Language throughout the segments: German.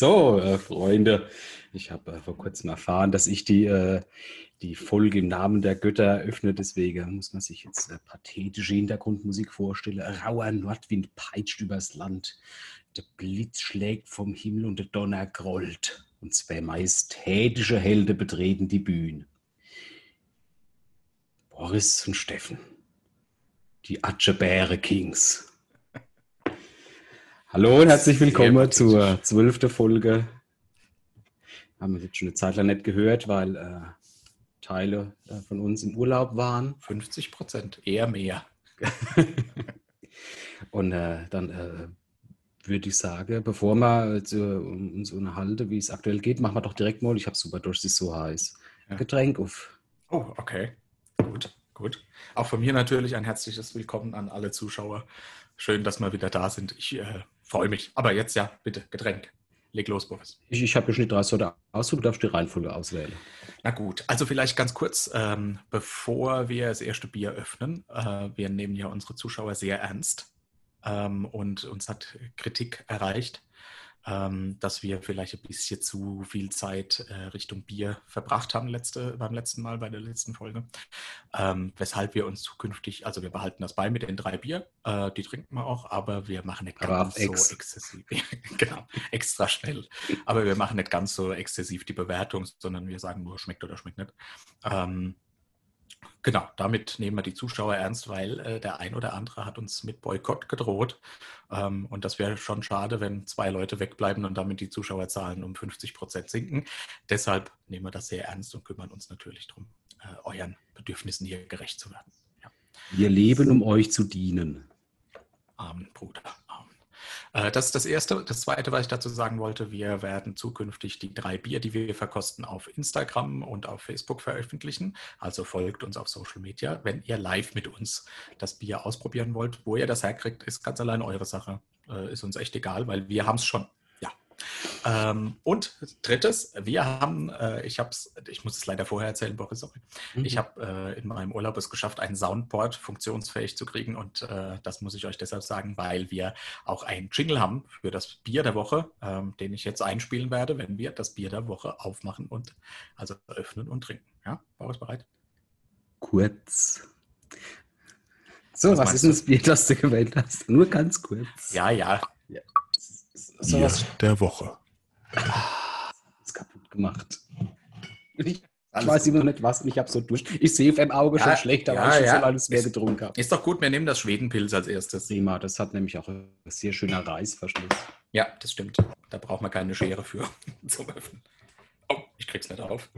So, äh, Freunde, ich habe äh, vor kurzem erfahren, dass ich die, äh, die Folge im Namen der Götter eröffne. Deswegen muss man sich jetzt äh, pathetische Hintergrundmusik vorstellen. Rauer Nordwind peitscht übers Land. Der Blitz schlägt vom Himmel und der Donner grollt. Und zwei majestätische Helden betreten die Bühne. Boris und Steffen. Die Atschebäre Kings. Hallo und herzlich willkommen zur zwölften Folge. Haben wir jetzt schon eine Zeit lang nicht gehört, weil äh, Teile äh, von uns im Urlaub waren. 50 Prozent, eher mehr. und äh, dann äh, würde ich sagen, bevor wir äh, uns unterhalten, wie es aktuell geht, machen wir doch direkt mal, ich habe super durch, es ist so heiß, Ja. Getränk auf. Oh, okay. Gut, gut. Auch von mir natürlich ein herzliches Willkommen an alle Zuschauer. Schön, dass wir wieder da sind. Ich äh, freue mich. Aber jetzt ja, bitte, Getränk. Leg los, Boris. Ich, ich habe ja schon die drei Sorte aus, du darfst die Reihenfolge auswählen. Na gut, also vielleicht ganz kurz, ähm, bevor wir das erste Bier öffnen. Äh, wir nehmen ja unsere Zuschauer sehr ernst ähm, und uns hat Kritik erreicht, ähm, dass wir vielleicht ein bisschen zu viel Zeit äh, Richtung Bier verbracht haben letzte, beim letzten Mal, bei der letzten Folge. Ähm, weshalb wir uns zukünftig, also wir behalten das bei mit den drei Bier, äh, die trinken wir auch, aber wir machen nicht ganz so exzessiv. genau, extra schnell. Aber wir machen nicht ganz so exzessiv die Bewertung, sondern wir sagen nur, schmeckt oder schmeckt nicht. Ähm, genau, damit nehmen wir die Zuschauer ernst, weil äh, der ein oder andere hat uns mit Boykott gedroht. Ähm, und das wäre schon schade, wenn zwei Leute wegbleiben und damit die Zuschauerzahlen um 50 Prozent sinken. Deshalb nehmen wir das sehr ernst und kümmern uns natürlich darum, äh, euren Bedürfnissen hier gerecht zu werden. Ja. Wir leben, um euch zu dienen. Amen, Bruder. Äh, Das ist das Erste. Das Zweite, was ich dazu sagen wollte, wir werden zukünftig die drei Bier, die wir verkosten, auf Instagram und auf Facebook veröffentlichen. Also folgt uns auf Social Media. Wenn ihr live mit uns das Bier ausprobieren wollt, wo ihr das herkriegt, ist ganz allein eure Sache. Äh, Ist uns echt egal, weil wir haben es schon. Ja. Ähm, Und drittes, wir haben, äh, ich habe es, ich muss es leider vorher erzählen, Boris, sorry. Ich habe äh, in meinem Urlaub es geschafft, ein Soundboard funktionsfähig zu kriegen und äh, das muss ich euch deshalb sagen, weil wir auch einen Jingle haben für das Bier der Woche, ähm, den ich jetzt einspielen werde, wenn wir das Bier der Woche aufmachen und also öffnen und trinken. Ja, Boris bereit? kurz. So, Was was, ist denn das Bier, das du gewählt hast? Nur ganz kurz. Ja, ja. So was der Woche. Ist kaputt gemacht. Ich, ich weiß immer noch nicht was und ich habe so durch. Ich sehe dem Auge Ja, schon schlechter, ja, weil ich schon ja. so alles mehr getrunken habe. Ist doch gut, wir nehmen das Schwedenpilz als erstes. Prima, das hat nämlich auch ein sehr schöner Reißverschluss. Ja, das stimmt. Da braucht man keine Schere für zum Öffnen. Oh, ich krieg's nicht auf.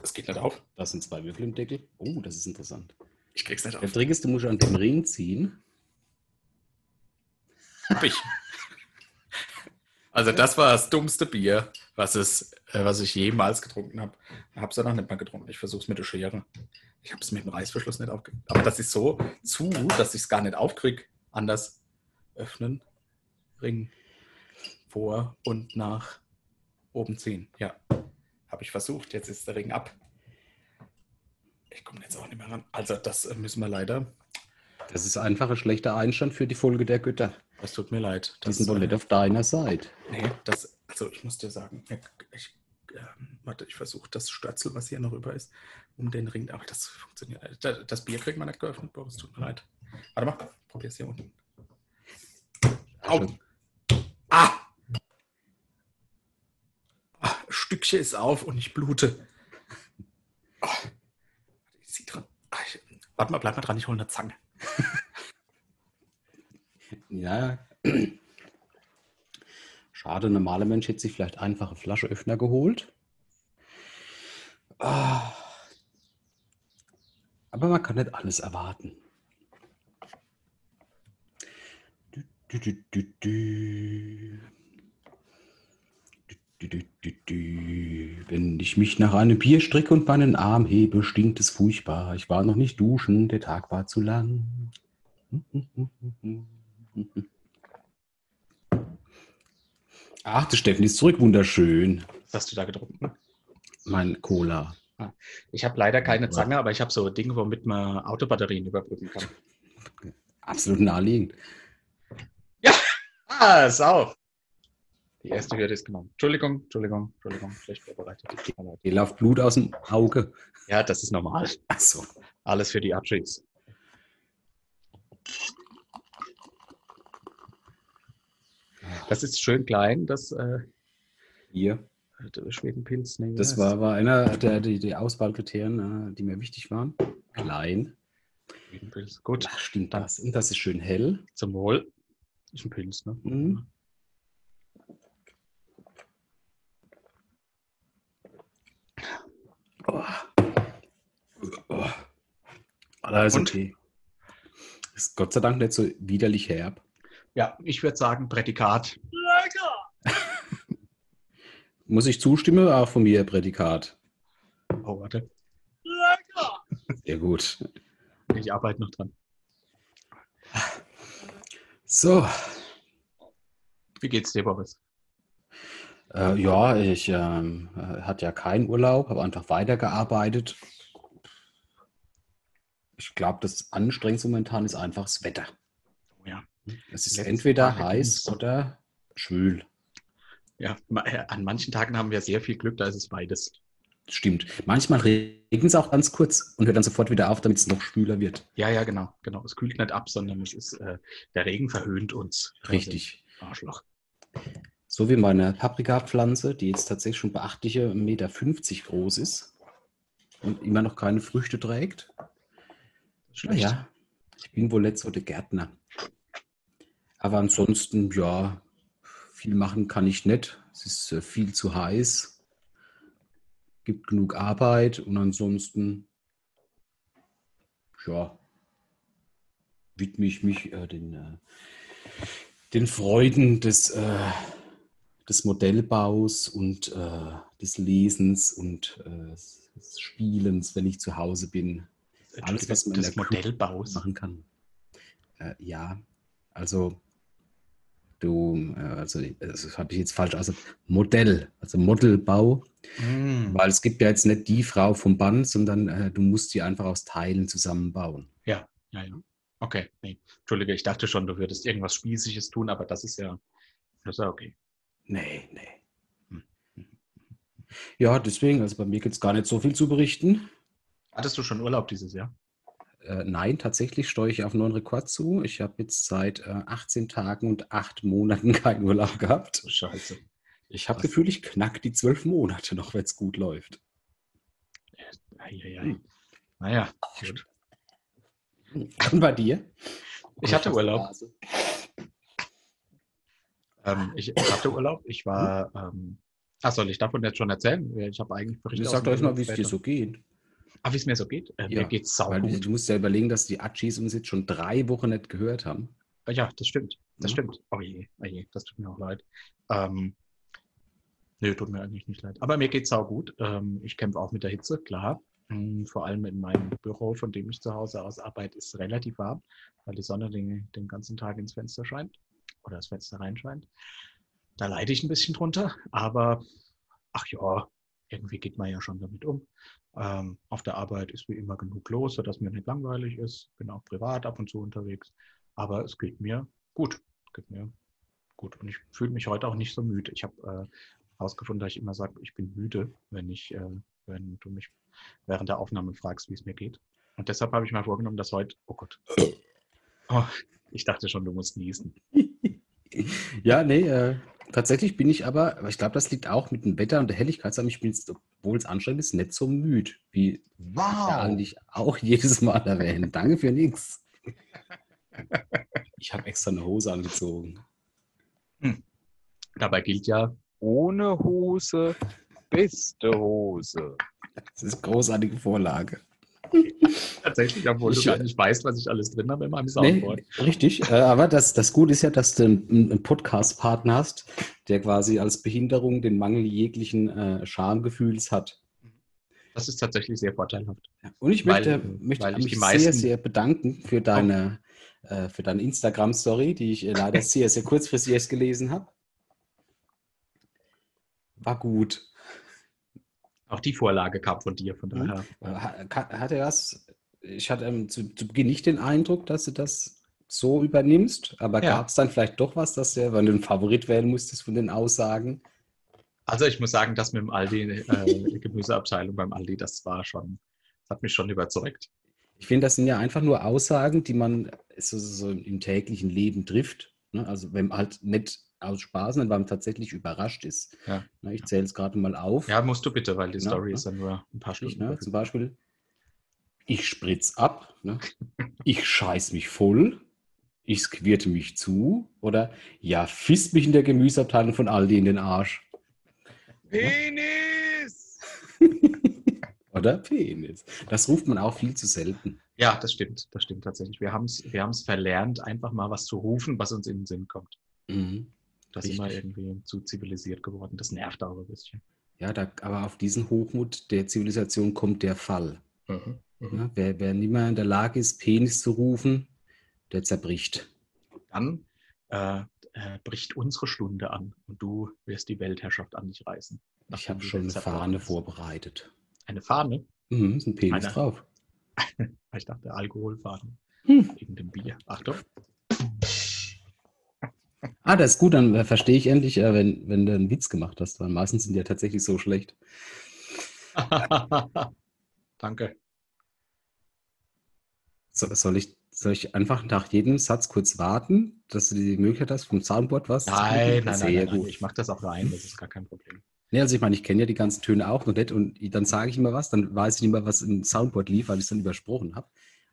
Das geht nicht auf. Da sind zwei Würfel im Deckel. Oh, das ist interessant. Ich krieg's nicht Der auf. Trick ist, du musst an dem Ring ziehen. Hab ich. Also das war das dummste Bier, was, es, äh, was ich jemals getrunken habe. Habe es noch nicht mal getrunken. Ich versuche es mit der Schere. Ich habe es mit dem Reißverschluss nicht aufgekriegt. Aber das ist so zu, dass ich es gar nicht aufkriege. Anders öffnen, Ring vor und nach oben ziehen. Ja, habe ich versucht. Jetzt ist der Ring ab. Ich komme jetzt auch nicht mehr ran. Also das müssen wir leider. Das ist einfach ein schlechter Einstand für die Folge der Götter. Das tut mir leid. Das, wohl äh, nicht auf deiner Seite. Nee, das, also ich muss dir sagen, ich, ähm, warte, ich versuche das Störzel, was hier noch über ist, um den Ring, aber das funktioniert. Das, das Bier kriegt man nicht geöffnet, Boris, tut mir leid. Warte mal, probier's hier unten. Au! Ah! ah! Stückchen ist auf und ich blute. Ah, ich zieh dran. Ah, ich, warte mal, bleib mal dran, ich hole eine Zange. Ja. Schade, ein normaler Mensch hätte sich vielleicht einfache Flascheöffner geholt. Ah. Aber man kann nicht alles erwarten. Wenn ich mich nach einem Bier stricke und meinen Arm hebe, stinkt es furchtbar. Ich war noch nicht duschen, der Tag war zu lang. Ach, der Steffen ist zurück, wunderschön. Was hast du da getrunken? Mein Cola. Ich habe leider keine Zange, aber ich habe so Dinge, womit man Autobatterien überbrücken kann. Absolut naheliegend. Ah, Sau. Die erste Hürde ist genommen. Entschuldigung, Entschuldigung, Entschuldigung, schlecht vorbereitet. Hier läuft Blut aus dem Auge. Ja, das ist normal. Ach so. Alles für die Archies. Das ist schön klein, das äh, Hier. Schwedenpilz. Nee, Das war, war einer der die, die Auswahlkriterien, äh, die mir wichtig waren. Klein. Schwedenpilz. Gut, Ach, stimmt das. Und das ist schön hell. zum Wohl. Ist ein Pilz, ne? Mhm. Oh. Oh. Alles Und? okay. Ist Gott sei Dank nicht so widerlich herb. Ja, ich würde sagen, Prädikat. Muss ich zustimmen? Auch von mir Prädikat. Oh, warte. Sehr gut. Ich arbeite noch dran. So, Wie geht's dir, Boris? äh, ja, ich äh, hatte ja keinen Urlaub, habe einfach weitergearbeitet. Ich glaube, das Anstrengendste momentan ist einfach das Wetter. Es ist entweder Mal heiß oder schwül. Ja, äh, an manchen Tagen haben wir sehr viel Glück, da ist es beides. Stimmt. Manchmal regnet es auch ganz kurz und hört dann sofort wieder auf, damit es noch schwüler wird. Ja, ja, genau, genau. Es kühlt nicht ab, sondern es ist, äh, der Regen verhöhnt uns. Richtig. Also, Arschloch. So wie meine Paprikapflanze, die jetzt tatsächlich schon beachtliche 1,50 Meter groß ist und immer noch keine Früchte trägt. Schlecht. Naja, ich bin wohl der Gärtner. Aber ansonsten, ja, viel machen kann ich nicht. Es ist äh, viel zu heiß. Gibt genug Arbeit und ansonsten, ja, widme ich mich äh, den, äh, den Freuden des, äh, des Modellbaus und äh, des Lesens und äh, des Spielens, wenn ich zu Hause bin alles, was man des Modellbaus. machen kann. Ja, also du, äh, also äh, das habe ich jetzt falsch aus. Modell, also Modelbau, Mm. weil es gibt ja jetzt nicht die Frau vom Band, sondern äh, du musst die einfach aus Teilen zusammenbauen. Ja, ja, ja. Okay, nee. Entschuldige, ich dachte schon, du würdest irgendwas Spießiges tun, aber das ist ja, das ist ja okay. Nee, nee. Hm. Ja, deswegen, also bei mir gibt es gar nicht so viel zu berichten. Hattest du schon Urlaub dieses Jahr? Äh, nein, tatsächlich steuere ich auf einen neuen Rekord zu. Ich habe jetzt seit äh, 18 Tagen und 8 Monaten keinen Urlaub gehabt. Scheiße. Ich habe? Gefühl, ich knack die zwölf Monate noch, wenn es gut läuft. Eieiei. Naja, gut. Und bei dir? Ich hatte Urlaub. Ähm, ich, hatte Urlaub. Ich war. Ähm, ach, soll ich davon jetzt schon erzählen? Ich habe eigentlich Berichte. Sagt euch mal, wie es dir so geht. Ah, wie es mir so geht? Äh, Ja, Mir geht's sau Weil du, gut. du musst ja überlegen, dass die Achis uns jetzt schon drei Wochen nicht gehört haben. Ja, das stimmt. Das Ja. stimmt. Oh je, oh je, das tut mir auch leid. Ähm, nee, tut mir eigentlich nicht leid. Aber mir geht's sau gut. Ähm, ich kämpfe auch mit der Hitze, klar. Mm, Vor allem in meinem Büro, von dem ich zu Hause aus arbeite, ist es relativ warm, weil die Sonne den, den ganzen Tag ins Fenster scheint oder das Fenster reinscheint. Da leide ich ein bisschen drunter, aber ach ja, irgendwie geht man ja schon damit um. Ähm, auf der Arbeit ist wie immer genug los, sodass mir nicht langweilig ist. Bin auch privat ab und zu unterwegs. Aber es geht mir gut. Es geht mir gut. Und ich fühle mich heute auch nicht so müde. Ich habe äh, herausgefunden, dass ich immer sage, ich bin müde, wenn ich, äh, wenn du mich während der Aufnahme fragst, wie es mir geht. Und deshalb habe ich mir vorgenommen, dass heute, oh Gott. Oh, ich dachte schon, du musst niesen. Ja, nee, äh, tatsächlich bin ich aber, aber ich glaube, das liegt auch mit dem Wetter und der Helligkeit zusammen. Ich bin jetzt, obwohl es anstrengend ist, nicht so müde, wie ja eigentlich auch jedes Mal erwähnen. Danke für nichts. Ich habe extra eine Hose angezogen. Dabei gilt ja, Ohne Hose, beste Hose. Das ist eine großartige Vorlage. tatsächlich, obwohl Ich- du gar nicht weißt, was ich alles drin habe in meinem Nee, Soundboard. richtig, äh, aber das, das Gute ist ja, dass du einen, Podcast-Partner hast, der quasi als Behinderung den Mangel jeglichen äh, Schamgefühls hat. Das ist tatsächlich sehr vorteilhaft. Und ich Weil- möchte, möchte weil ich mich sehr, sehr bedanken für deine, äh, für deine Instagram-Story, die ich äh, leider sehr, sehr kurzfristig erst gelesen habe. War gut. Auch die Vorlage kam von dir, von Mhm. daher. Äh, Hat er was? Ich hatte ähm, zu, zu Beginn nicht den Eindruck, dass du das so übernimmst, aber Ja. gab es dann vielleicht doch was, dass du, wenn du einen Favorit wählen musstest von den Aussagen? Also ich muss sagen, das mit dem Aldi, äh, Gemüseabteilung beim Aldi, das war schon, das hat mich schon überzeugt. Ich finde, das sind ja einfach nur Aussagen, die man so, so im täglichen Leben trifft. Ne? Also wenn man halt nicht aus Spaß, sondern weil man tatsächlich überrascht ist. Ja. Ich zähle es gerade mal auf. Ja, musst du bitte, weil die Ja, Story ja. ist ja nur ein paar Ich, Stunden. ne? Zum Beispiel, ich spritz ab, ne? ich scheiß mich voll, ich squirte mich zu oder ja, fisst mich in der Gemüseabteilung von Aldi in den Arsch. Penis! Oder Penis. Das ruft man auch viel zu selten. Ja, das stimmt, das stimmt tatsächlich. Wir haben es wir haben's verlernt, einfach mal was zu rufen, was uns in den Sinn kommt. Mhm. Da sind wir Richtig. irgendwie zu zivilisiert geworden. Das nervt auch ein bisschen. Ja, da, aber auf diesen Hochmut der Zivilisation kommt der Fall. Mhm. Ja, wer, wer nicht mehr in der Lage ist, Penis zu rufen, der zerbricht. Dann äh, äh, bricht unsere Stunde an und du wirst die Weltherrschaft an dich reißen. Ich habe schon eine Fahne ist. vorbereitet. Eine Fahne? Mhm, ist ein Penis Eine. drauf. Ich dachte Alkoholfahne. Hm. Wegen dem Bier. Achtung. Ah, das ist gut, dann äh, verstehe ich endlich, äh, wenn, wenn du einen Witz gemacht hast, weil meistens sind die ja tatsächlich so schlecht. Danke. So, soll, ich, soll ich einfach nach jedem Satz kurz warten, dass du die Möglichkeit hast, vom Soundboard was zu Nein, klicken? nein, nein, Sehr nein, nein. gut. Ich mache das auch rein, das ist gar kein Problem. Nee, also ich meine, ich kenne ja die ganzen Töne auch noch nicht und dann sage ich immer was, dann weiß ich nicht mehr, was im Soundboard lief, weil ich es dann übersprochen habe.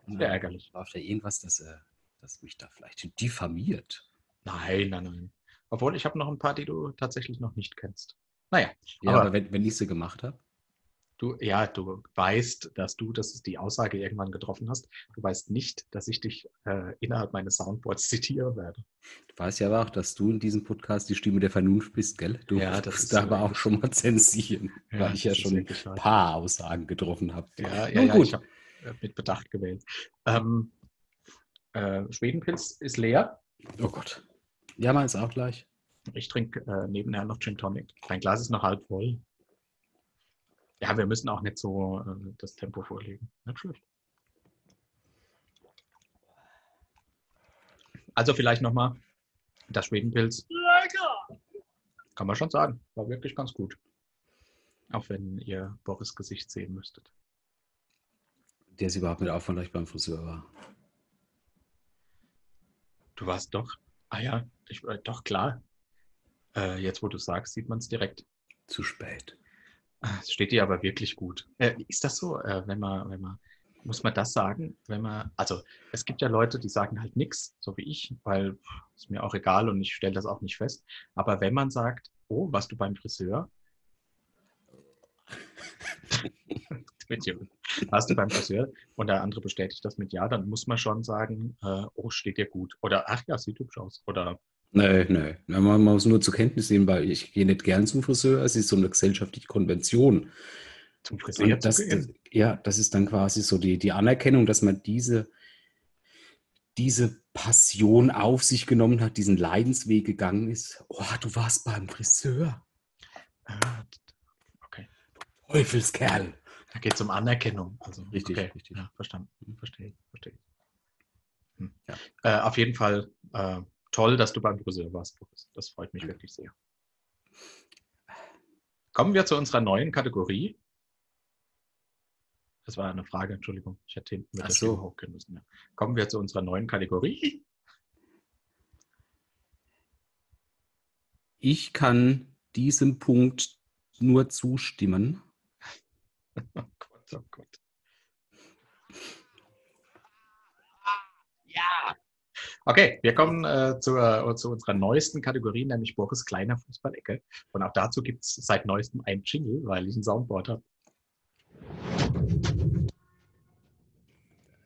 Sehr ärgerlich. läuft ja irgendwas, das, äh, das mich da vielleicht diffamiert. Nein, nein, nein. Obwohl, ich habe noch ein paar, die du tatsächlich noch nicht kennst. Naja, Ja, Aber- aber, wenn, wenn ich sie gemacht habe. du, ja, du weißt, dass du, dass es die Aussage irgendwann getroffen hast. Du weißt nicht, dass ich dich äh, innerhalb meines Soundboards zitieren werde. Du weißt ja aber auch, dass du in diesem Podcast die Stimme der Vernunft bist, gell? Du Ja, das ist da aber auch schon mal zensieren, weil ich ja das schon ein paar Aussagen getroffen habe. Ja, ja, ja, gut. ich habe mit Bedacht gewählt. Ähm, äh, Schwedenpilz ist leer. Oh Gott. Ja, meins auch gleich. Ich trinke äh, nebenher noch Gin Tonic. Dein Glas ist noch halb voll. Ja, wir müssen auch nicht so äh, das Tempo vorlegen. Nicht schlecht. Also vielleicht nochmal das Schwedenpilz. Kann man schon sagen. War wirklich ganz gut. Auch wenn ihr Boris Gesicht sehen müsstet. Der ist überhaupt nicht auf, weil ich beim Friseur war. Du warst doch. Ah ja, ich, äh, doch klar. Äh, jetzt, wo du sagst, sieht man es direkt. Zu spät. Ah, Es steht dir aber wirklich gut. Äh, ist das so, äh, wenn man, wenn man, muss man das sagen, wenn man, also es gibt ja Leute, die sagen halt nichts, so wie ich, weil ist mir auch egal und ich stelle das auch nicht fest. Aber wenn man sagt, oh, warst du beim Friseur? mit ja. Warst du beim Friseur und der andere bestätigt das mit ja, dann muss man schon sagen, äh, oh, steht dir gut. Oder ach ja, sieht hübsch aus. Oder nee. Na, Man muss nur zur Kenntnis nehmen, weil ich gehe nicht gern zum Friseur. Es ist so eine gesellschaftliche Konvention. zum Friseur das, zu gehen. ja, das ist dann quasi so die, die Anerkennung, dass man diese, diese Passion auf sich genommen hat, diesen Leidensweg gegangen ist. Oh, du warst beim Friseur. Ah, okay. Teufelskerl. Da geht es um Anerkennung. Also, Richtig, okay. richtig. Ja, verstanden. Verstehe, verstehe. Hm. Ja. Äh, auf jeden Fall äh, toll, dass du beim Friseur warst, Boris. Das freut mich Danke. wirklich sehr. Kommen wir zu unserer neuen Kategorie. Das war eine Frage, Entschuldigung. Ich hätte hinten mit Ach so. Hochgehen müssen. Ja. Kommen wir zu unserer neuen Kategorie. Ich kann diesem Punkt nur zustimmen. Oh Gott, oh Gott. Ja. Okay, wir kommen äh, zur, zu unserer neuesten Kategorie, nämlich Boris kleiner Fußballecke. Und auch dazu gibt es seit neuestem ein Jingle, weil ich ein Soundboard habe.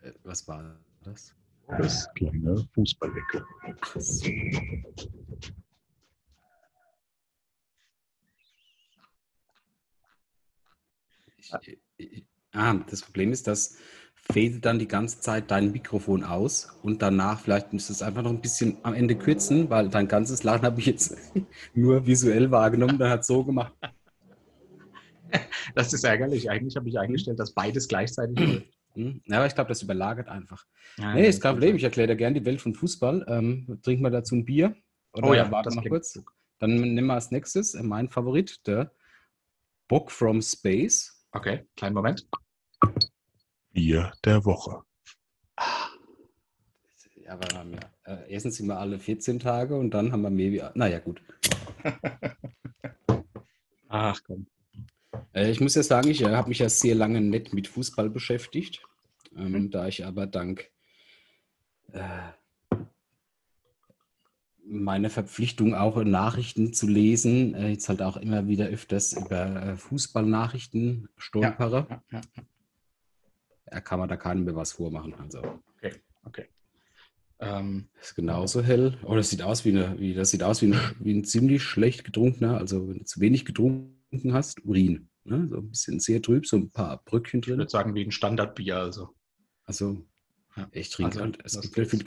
Äh, Was war das? Boris kleine Fußballecke. So. Ich, ich, ah, das Problem ist, dass fädelt dann die ganze Zeit dein Mikrofon aus und danach vielleicht müsstest du es einfach noch ein bisschen am Ende kürzen, weil dein ganzes Lachen habe ich jetzt nur visuell wahrgenommen, dann hat so gemacht. Das ist ärgerlich. Eigentlich habe ich eingestellt, dass beides gleichzeitig läuft. Hm? Ja, aber ich glaube, das überlagert einfach. Ja, Nee, ist kein Problem. Ich erkläre dir gerne die Welt von Fußball. Ähm, trinken wir dazu ein Bier? Oder Oh ja, wir mal kurz? gut. Dann nehmen wir als nächstes äh, mein Favorit, der Bock from Space. Okay, kleinen Moment. Bier der Woche. Ja, aber wir haben ja, äh, erstens sind wir alle 14 Tage und dann haben wir mehr wie. Naja, gut. Ach komm. Äh, ich muss ja sagen, ich äh, habe mich ja sehr lange nicht mit Fußball beschäftigt. Ähm, Mhm. Da ich aber dank meiner Verpflichtung auch Nachrichten zu lesen, äh, jetzt halt auch immer wieder öfters über äh, Fußballnachrichten stolpere, Ja, ja. ja, kann man da keinem mehr was vormachen. Also Okay. Ähm, ist genauso hell. Oh, das sieht aus wie eine, wie, das sieht aus wie, eine, wie ein ziemlich schlecht getrunkener, also wenn du zu wenig getrunken hast, Urin. Ne? So ein bisschen sehr trüb, so ein paar Brückchen ich drin. würde sagen, wie ein Standardbier. Also. Also, Ja. ich trinke Also, halt. Es gibt viel,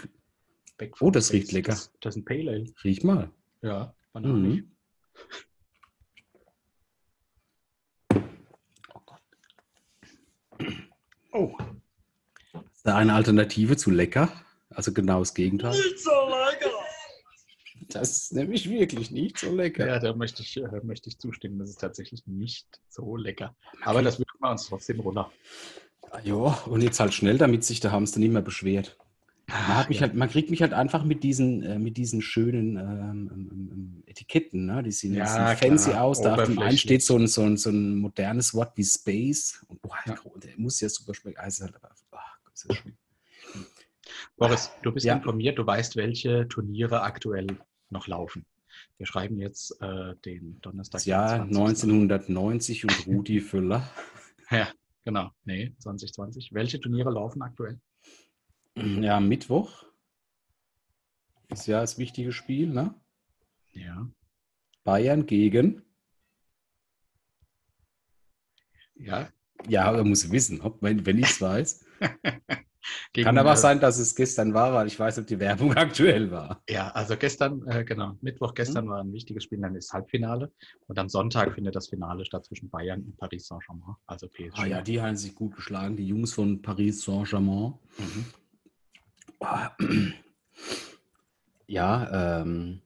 Back Oh, das riecht lecker. Das, das ist ein Pale Ale. riech mal. Ja, bananisch. Mhm. Oh, Ist da eine Alternative zu lecker? Also genau das Gegenteil. so lecker. Das ist nämlich wirklich nicht so lecker. Ja, da möchte ich, äh, möchte ich zustimmen. Das ist tatsächlich nicht so lecker. Aber das wirken wir uns trotzdem runter. Ja, und jetzt halt schnell, damit sich der Hamster nicht mehr beschwert. Man, mich Ja. halt, man kriegt mich halt einfach mit diesen, äh, mit diesen schönen ähm, ähm, ähm, Etiketten, ne? die sehen, Ja, sehen fancy klar, aus. Da auf dem einen steht so ein, so, ein, so ein modernes Wort wie Space. Und boah, Ja. der muss ja super schmecken. Also halt aber, ach, ist das schön. Boris, du bist informiert, du weißt, welche Turniere aktuell noch laufen. Wir schreiben jetzt äh, den Donnerstag. Das Jahr 20.. 1990 und Rudi Völler. Ja, genau. Nee, 2020. Welche Turniere laufen aktuell? Ja, Mittwoch ist ja das wichtige Spiel, ne? Ja. Bayern gegen. Ja. Ja, aber muss wissen, ob, wenn, wenn ich es weiß. Gegen, Kann aber auch äh, sein, dass es gestern war, weil ich weiß, ob die Werbung aktuell war. Ja, also gestern, äh, genau, Mittwoch gestern Mhm. war ein wichtiges Spiel, dann ist Halbfinale. Und am Sonntag findet das Finale statt zwischen Bayern und Paris Saint-Germain, also PSG. Ah ja, die haben sich gut geschlagen, die Jungs von Paris Saint-Germain. Mhm. Ja, ähm,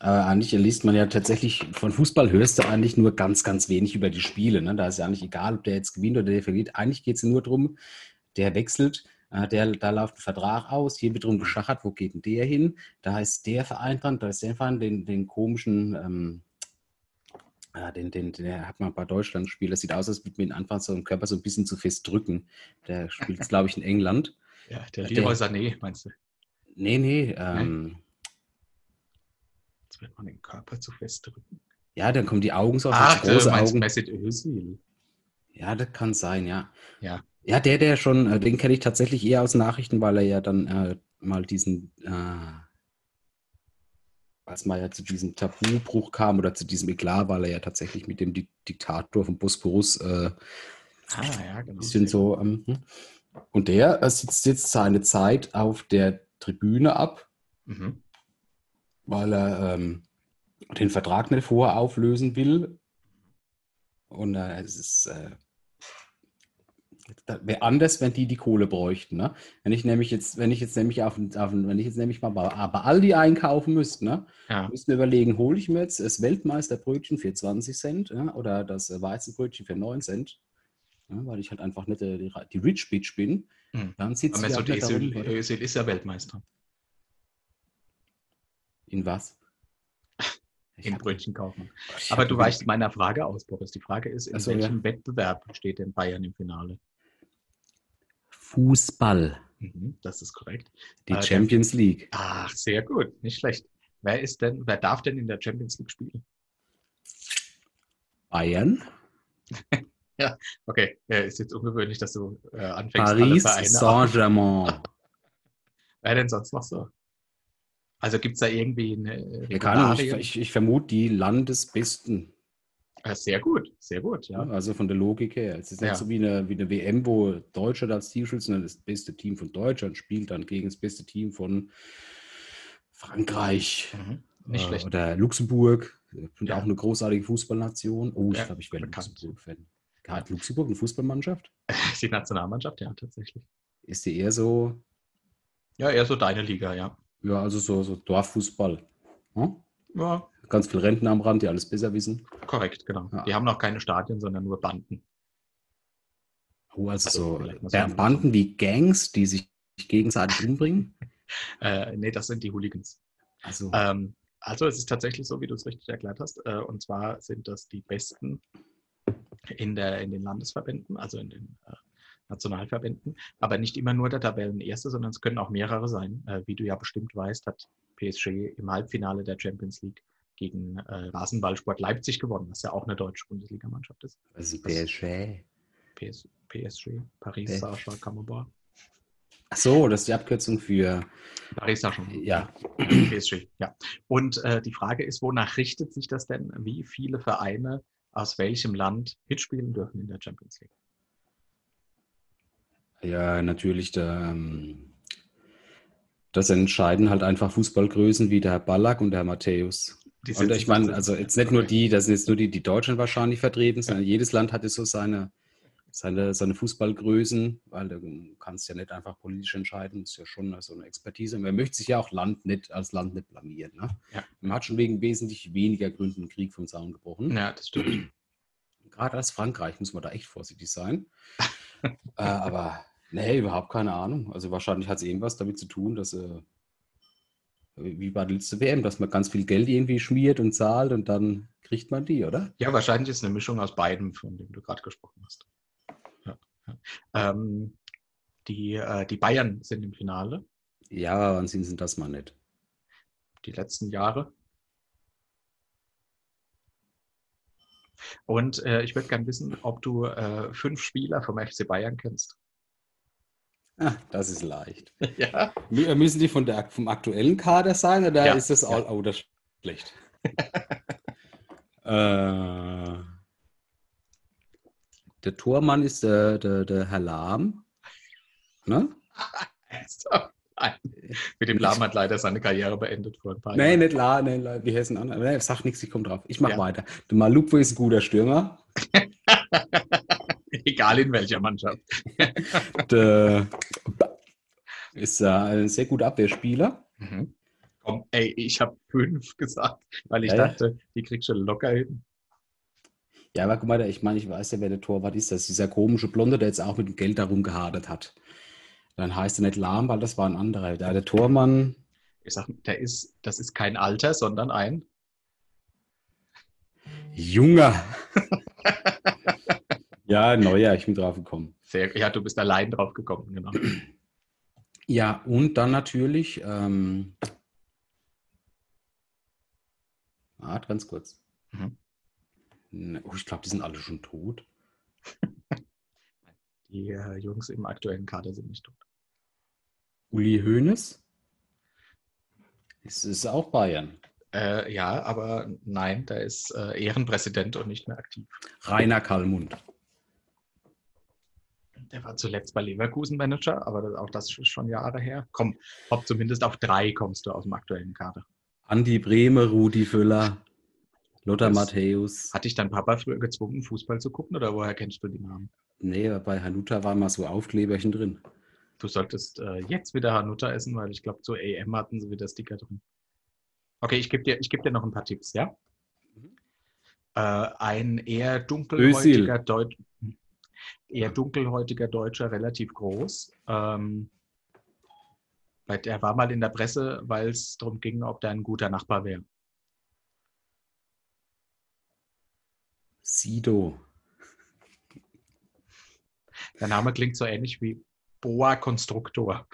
äh, eigentlich liest man ja tatsächlich, von Fußball hörst du eigentlich nur ganz, ganz wenig über die Spiele. Ne? Da ist ja eigentlich egal, ob der jetzt gewinnt oder der verliert. Eigentlich geht es nur darum, der wechselt, äh, der, da läuft ein Vertrag aus, hier wird drum geschachert, wo geht denn der hin? Da ist der Verein dran, da ist der Verein, den, den komischen, ähm, äh, den, den, der hat man bei Deutschland gespielt. Das sieht aus, als würde man ihn anfangen, so im Körper so ein bisschen zu fest drücken. Der spielt glaube ich, in England. Ja, der Der- Leroy Sané, meinst du? Nee, nee, ähm, Jetzt wird man den Körper zu fest drücken. ja, dann kommen die Augen so, Ach, so du große meinst Augen. Mesut Özil. Ja, das kann sein, ja. Ja. Ja, der, der schon, äh, den kenne ich tatsächlich eher aus Nachrichten, weil er ja dann äh, mal diesen, äh, als mal ja zu diesem Tabubruch kam oder zu diesem Eklat, weil er ja tatsächlich mit dem Di Diktator vom Bosporus äh, Ah, ja, genau. ein bisschen so. Ähm, hm. Und der äh, sitzt jetzt seine Zeit auf der Tribüne ab, Mhm. weil er ähm, den Vertrag nicht vorher auflösen will. Und äh, es ist äh, wäre anders, wenn die die Kohle bräuchten. Ne? Wenn ich nämlich jetzt, wenn ich jetzt nämlich auf, auf wenn ich jetzt nämlich mal bei, bei Aldi einkaufen müsste, ne? Ja. müssten wir überlegen, hole ich mir jetzt das Weltmeisterbrötchen für 20 Cent ja? oder das Weizenbrötchen für 9 Cent, ja? weil ich halt einfach nicht äh, die, die Rich Bitch bin. Mhm. Dann sitzt Aber Mesut halt Özil, Özil ist ja Weltmeister in was? Ich im hab- Brötchenkaufen. ich Aber du weichst meiner Frage aus, Boris. Die Frage ist, in Ach so, welchem Wettbewerb steht denn Bayern im Finale? Fußball, Mhm, das ist korrekt. die Äh, der- Champions League. Ach, sehr gut, nicht schlecht. Wer ist denn, wer darf denn in der Champions League spielen? Bayern, Okay, äh, ist jetzt ungewöhnlich, dass du äh, anfängst, Paris Saint-Germain. Wer denn sonst noch so? Also gibt es da irgendwie eine Ja, keine Ahnung, ich, ich, vermute die Landesbesten. Äh, sehr gut, sehr gut, ja. Ja. Also von der Logik her. Es ist nicht Ja. so wie eine, wie eine WM, wo Deutschland als Team spielt, sondern das beste Team von Deutschland spielt dann gegen das beste Team von Frankreich Mhm. Nicht äh, schlecht. oder Luxemburg. Und Ja. auch eine großartige Fußballnation. Oh, ich Ja, glaube, ich werde. Luxemburg-Fan. Hat Luxemburg eine Fußballmannschaft? Die Nationalmannschaft, ja, tatsächlich. Ist die eher so, Ja, eher so deine Liga, ja. ja, also so, so Dorffußball? Hm? Ja, Ganz viele Rentner am Rand, die alles besser wissen. korrekt, genau. Ja. Die haben noch keine Stadien, sondern nur Banden. Oh, also Also so man- Banden wie Gangs, die sich gegenseitig umbringen. Äh, nee, das sind die Hooligans. Also, Ähm, also es ist tatsächlich so, wie du es richtig erklärt hast. Äh, und zwar sind das die Besten in, der, in den Landesverbänden, also in den äh, Nationalverbänden, aber nicht immer nur der Tabellenerste, sondern es können auch mehrere sein. Äh, wie du ja bestimmt weißt, hat PSG im Halbfinale der Champions League gegen äh, Rasenballsport Leipzig gewonnen, was ja auch eine deutsche Bundesligamannschaft ist. ist PSG? PS, PSG, Paris Äh. Saint-Germain. Ach so, das ist die Abkürzung für, Paris Saint-Germain. ja, PSG, ja. Und äh, die Frage ist, wonach richtet sich das denn, wie viele Vereine aus welchem Land mitspielen dürfen in der Champions League? ja, natürlich der, ähm, das entscheiden halt einfach Fußballgrößen wie der Herr Ballack und der Herr Matthäus. Und ich meine, also jetzt nicht nur die, das sind jetzt nur die, die Deutschen wahrscheinlich vertreten, sondern jedes Land hatte so seine, seine, seine Fußballgrößen, weil du kannst ja nicht einfach politisch entscheiden, das ist ja schon so eine Expertise. Und man möchte sich ja auch Land nicht, als Land nicht blamieren. Ne? Ja. Man hat schon wegen wesentlich weniger Gründen einen Krieg vom Zaun gebrochen. Ja, das stimmt. Gerade als Frankreich muss man da echt vorsichtig sein. äh, aber nee, überhaupt keine Ahnung. Also wahrscheinlich hat es irgendwas damit zu tun, dass äh, wie bei der letzten WM, dass man ganz viel Geld irgendwie schmiert und zahlt und dann kriegt man die, oder? Ja, wahrscheinlich ist eine Mischung aus beidem, von dem du gerade gesprochen hast. Ja, ja. Ähm, die, äh, die Bayern sind im Finale, Ja, wann sind sie das mal nicht? die letzten Jahre. Und äh, ich würde gerne wissen, ob du äh, fünf Spieler vom FC Bayern kennst. Ah, das ist leicht. Ja. Mü- Müssen die von der, vom aktuellen Kader sein oder Ja, ist das ja. all, oh, das ist schlecht? äh, der Tormann ist der, der, der Herr Lahm. Ne? Nein. Mit dem Lahm hat leider seine Karriere beendet vor ein paar Jahren. nicht La, nee, La, wie heißen andere? Nee, sag nichts, ich komme drauf. Ich mache Ja. weiter. Der Malupo ist ein guter Stürmer. Egal in welcher Mannschaft. Der ist äh, ein sehr guter Abwehrspieler. Mhm. Komm, ey, ich habe fünf gesagt, weil ich ja. dachte, die kriegst du locker hin. Ja, aber guck mal, ich meine, ich weiß ja, wer der Torwart ist. Das ist dieser komische Blonde, der jetzt auch mit dem Geld darum gehadert hat. Dann heißt er nicht Lahm, weil das war ein anderer. Der, der Tormann, Ich sag, der ist, das ist kein Alter, sondern ein. Junger. ja, neuer, ich bin drauf gekommen. Sehr, ja, du bist allein drauf gekommen, genau. Ja, und dann natürlich, ähm, ah, ganz kurz. Mhm. Ne, Oh, ich glaube, die sind alle schon tot. Die äh, Jungs im aktuellen Kader sind nicht tot. Uli Hoeneß? Es ist auch Bayern. Äh, ja, aber nein, der ist äh, Ehrenpräsident und nicht mehr aktiv. Rainer Kallmund. Der war zuletzt bei Leverkusen Manager, aber das, auch das ist schon Jahre her. Komm, ob zumindest auf drei kommst du aus dem aktuellen Kader. Andi Brehme, Rudi Völler, Lothar Matthäus. Hat dich dein Papa früher gezwungen, Fußball zu gucken oder woher kennst du die Namen? Nee, bei Hanuta waren mal so Aufkleberchen drin. Du solltest äh, jetzt wieder Hanuta essen, weil ich glaube, zur EM hatten sie wieder Sticker drin. Okay, ich gebe dir, ich geb dir noch ein paar Tipps, ja? Äh, ein eher dunkelhäutiger, Deut eher dunkelhäutiger Deutscher, relativ groß. Ähm, weil der war mal in der Presse, weil es darum ging, ob der ein guter Nachbar wäre. Sido. Der Name klingt so ähnlich wie Boa Konstruktor.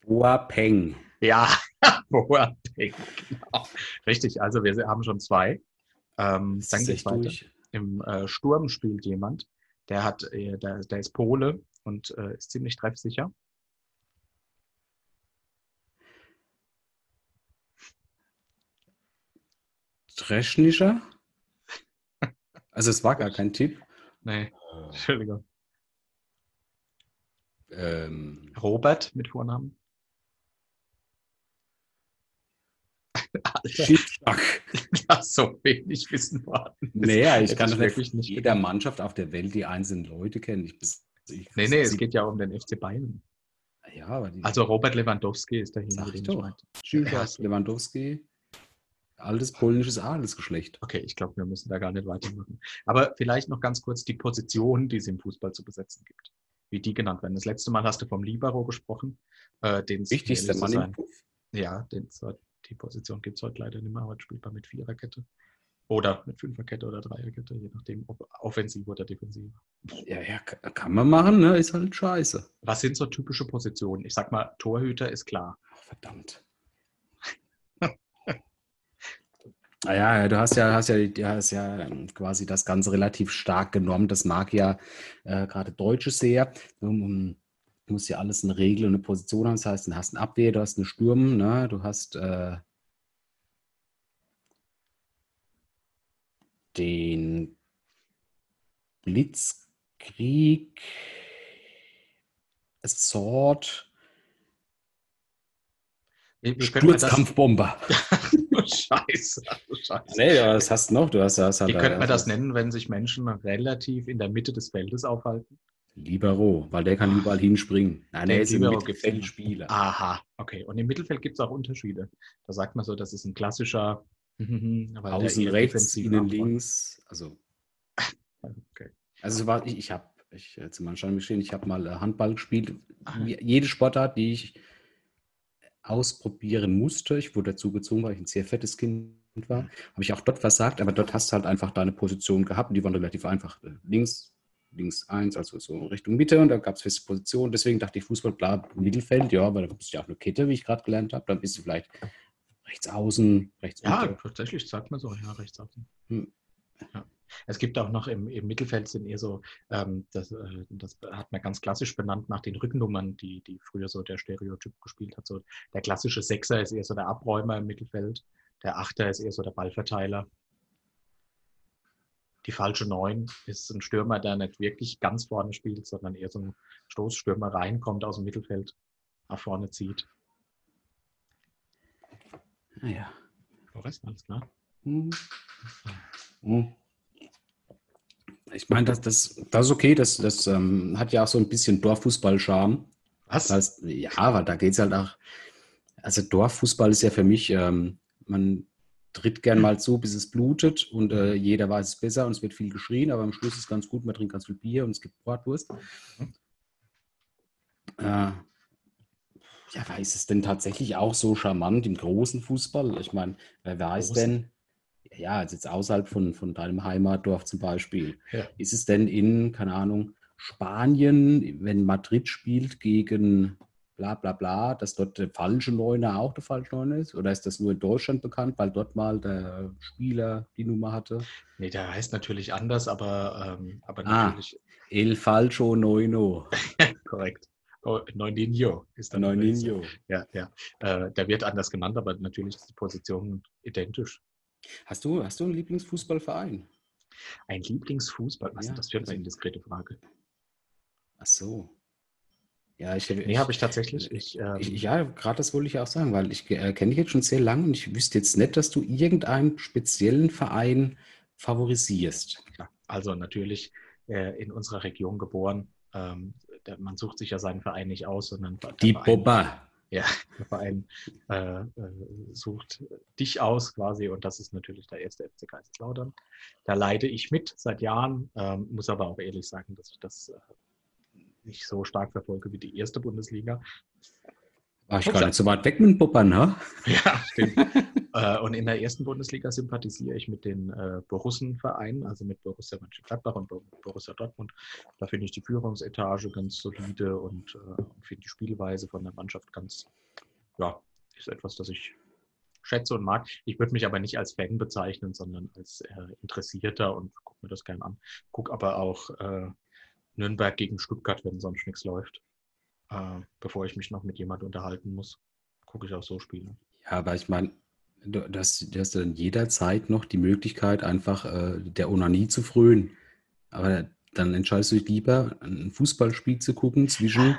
Boapeng. Ja, Boa Peng, genau. Richtig, also wir haben schon zwei. Ähm, dann geht's weiter. durch? Im äh, Sturm spielt jemand, der hat, äh, der, der ist Pole und äh, ist ziemlich treffsicher. Treschnischer? Also es war gar kein Tipp. Nee, Entschuldigung. Ähm, Robert mit Vornamen. Schicksack. dass so wenig Wissen ist. Naja, ich kann wirklich nicht jeder Mannschaft auf der Welt die einzelnen Leute kennen. Ich, ich, Nee, nee, es geht ja um den FC Bayern. Ja, Also Robert Lewandowski ist dahin. Sag ich doch. Lewandowski, altes polnisches Adelsgeschlecht. Okay, ich glaube, wir müssen da gar nicht weitermachen. Aber vielleicht noch ganz kurz die Position, die es im Fußball zu besetzen gibt. Wie die genannt werden. Das letzte Mal hast du vom Libero gesprochen. Äh, den um Mann sein-. Ja, den, die Position gibt es heute leider nicht mehr. Heute spielt man mit Viererkette. Oder mit Fünferkette oder Dreierkette, je nachdem, ob offensiv oder defensiv. Ja, ja, ka- kann man machen, ne? Ist halt scheiße. Was sind so typische Positionen? Ich sag mal, Torhüter ist klar. Ach, verdammt. Naja, du hast ja, hast ja, du hast ja ähm, quasi das Ganze relativ stark genommen. Das mag ja äh, gerade Deutsche sehr. Du musst ja alles eine Regel und eine Position haben. Das heißt, du hast eine Abwehr, du hast einen Sturm, ne? du hast äh, den Blitzkrieg, Sword, Wie, wie können wir das- Sturzkampfbomber. Scheiße, Scheiße. Nee, ja, das hast du noch. Du hast, hast halt Wie könnte man das nennen? wenn sich Menschen relativ in der Mitte des Feldes aufhalten? Libero, weil der kann überall hinspringen. Nein, der ist im Libero gibt's Mittelfeldspieler. Aha, okay. Und im Mittelfeld gibt es auch Unterschiede. Da sagt man so, das ist ein klassischer Außen rechts, innen links. Also, Okay. also war, ich, ich habe, ich zum Anschein gestehen, ich habe mal äh, Handball gespielt. Aha. Jede Sportart, die ich ausprobieren musste, ich wurde dazu gezwungen, weil ich ein sehr fettes Kind war, Mhm. habe ich auch dort versagt, aber dort hast du halt einfach deine Position gehabt und die waren relativ einfach. Äh, Links, links eins, also so Richtung Mitte und da gab es feste Positionen. Deswegen dachte ich, Fußball, klar, Mittelfeld, ja, aber da bist du ja auch eine Kette, wie ich gerade gelernt habe. Dann bist du vielleicht rechts außen, rechts Ja, Mitte. tatsächlich, sagt man so, ja, rechts außen. Hm. Ja. Es gibt auch noch im, im Mittelfeld sind eher so, ähm, das, äh, das hat man ganz klassisch benannt nach den Rückennummern, die, die früher so der Stereotyp gespielt hat. So der klassische Sechser ist eher so der Abräumer im Mittelfeld, der Achter ist eher so der Ballverteiler. Die falsche Neun ist ein Stürmer, der nicht wirklich ganz vorne spielt, sondern eher so ein Stoßstürmer reinkommt aus dem Mittelfeld, nach vorne zieht. Naja. Forest, alles klar. Hm. Hm. Ich meine, das, das, das ist okay, das, das ähm, hat ja auch so ein bisschen Dorffußball-Charme. Was? Das heißt, ja, aber da geht es halt auch. Also Dorffußball ist ja für mich, ähm, man tritt gern mal zu, bis es blutet und äh, jeder weiß es besser und es wird viel geschrien, aber am Schluss ist es ganz gut, man trinkt ganz viel Bier und es gibt Bratwurst. Mhm. Äh, ja, aber ist es denn tatsächlich auch so charmant im großen Fußball? Ich meine, wer weiß Großen? denn, ja, jetzt außerhalb von, von deinem Heimatdorf zum Beispiel, Ja. ist es denn in, keine Ahnung, Spanien, wenn Madrid spielt gegen bla bla bla, dass dort der falsche Neuner auch der falsche Neuner ist? Oder ist das nur in Deutschland bekannt, weil dort mal der Spieler die Nummer hatte? Nee, der heißt natürlich anders, aber, ähm, aber Ah. natürlich El Falcho Neuno. korrekt. Oh, Neuninho ist dann Neuninho. Ja, ja. Äh, der wird anders genannt, aber natürlich ist die Position identisch. Hast du, hast du einen Lieblingsfußballverein? Ein Lieblingsfußball, was Ja, ist das für eine also- indiskrete Frage? Ach so. Ja, ich, Nee, habe ich tatsächlich. Ich, ähm, Ich, ja, gerade das wollte ich auch sagen, weil ich äh, kenne dich jetzt schon sehr lange und ich wüsste jetzt nicht, dass du irgendeinen speziellen Verein favorisierst. ja, also natürlich äh, in unserer Region geboren. Ähm, man sucht sich ja seinen Verein nicht aus, sondern der Die Verein, Bobba. Ja, der Verein äh, äh, sucht dich aus quasi und das ist natürlich der erste FC Kaiserslautern. Da leide ich mit seit Jahren, ähm, muss aber auch ehrlich sagen, dass ich das äh, nicht so stark verfolge wie die erste Bundesliga. War ich gar nicht so weit weg mit dem Bobba, ne? Ja, stimmt. äh, und in der ersten Bundesliga sympathisiere ich mit den äh, Borussenvereinen, also mit Borussia Mönchengladbach und Bo- Borussia Dortmund. Da finde ich die Führungsetage ganz solide und äh, finde die Spielweise von der Mannschaft ganz, ja, ist etwas, das ich schätze und mag. Ich würde mich aber nicht als Fan bezeichnen, sondern als äh, Interessierter und gucke mir das gerne an. Guck aber auch äh, Nürnberg gegen Stuttgart, wenn sonst nichts läuft. Äh, bevor ich mich noch mit jemand unterhalten muss, gucke ich auch so Spiele. Ja, aber ich meine, du, du hast, du hast dann jederzeit noch die Möglichkeit, einfach äh, der Onanie zu frönen. Aber dann entscheidest du dich lieber, ein Fußballspiel zu gucken zwischen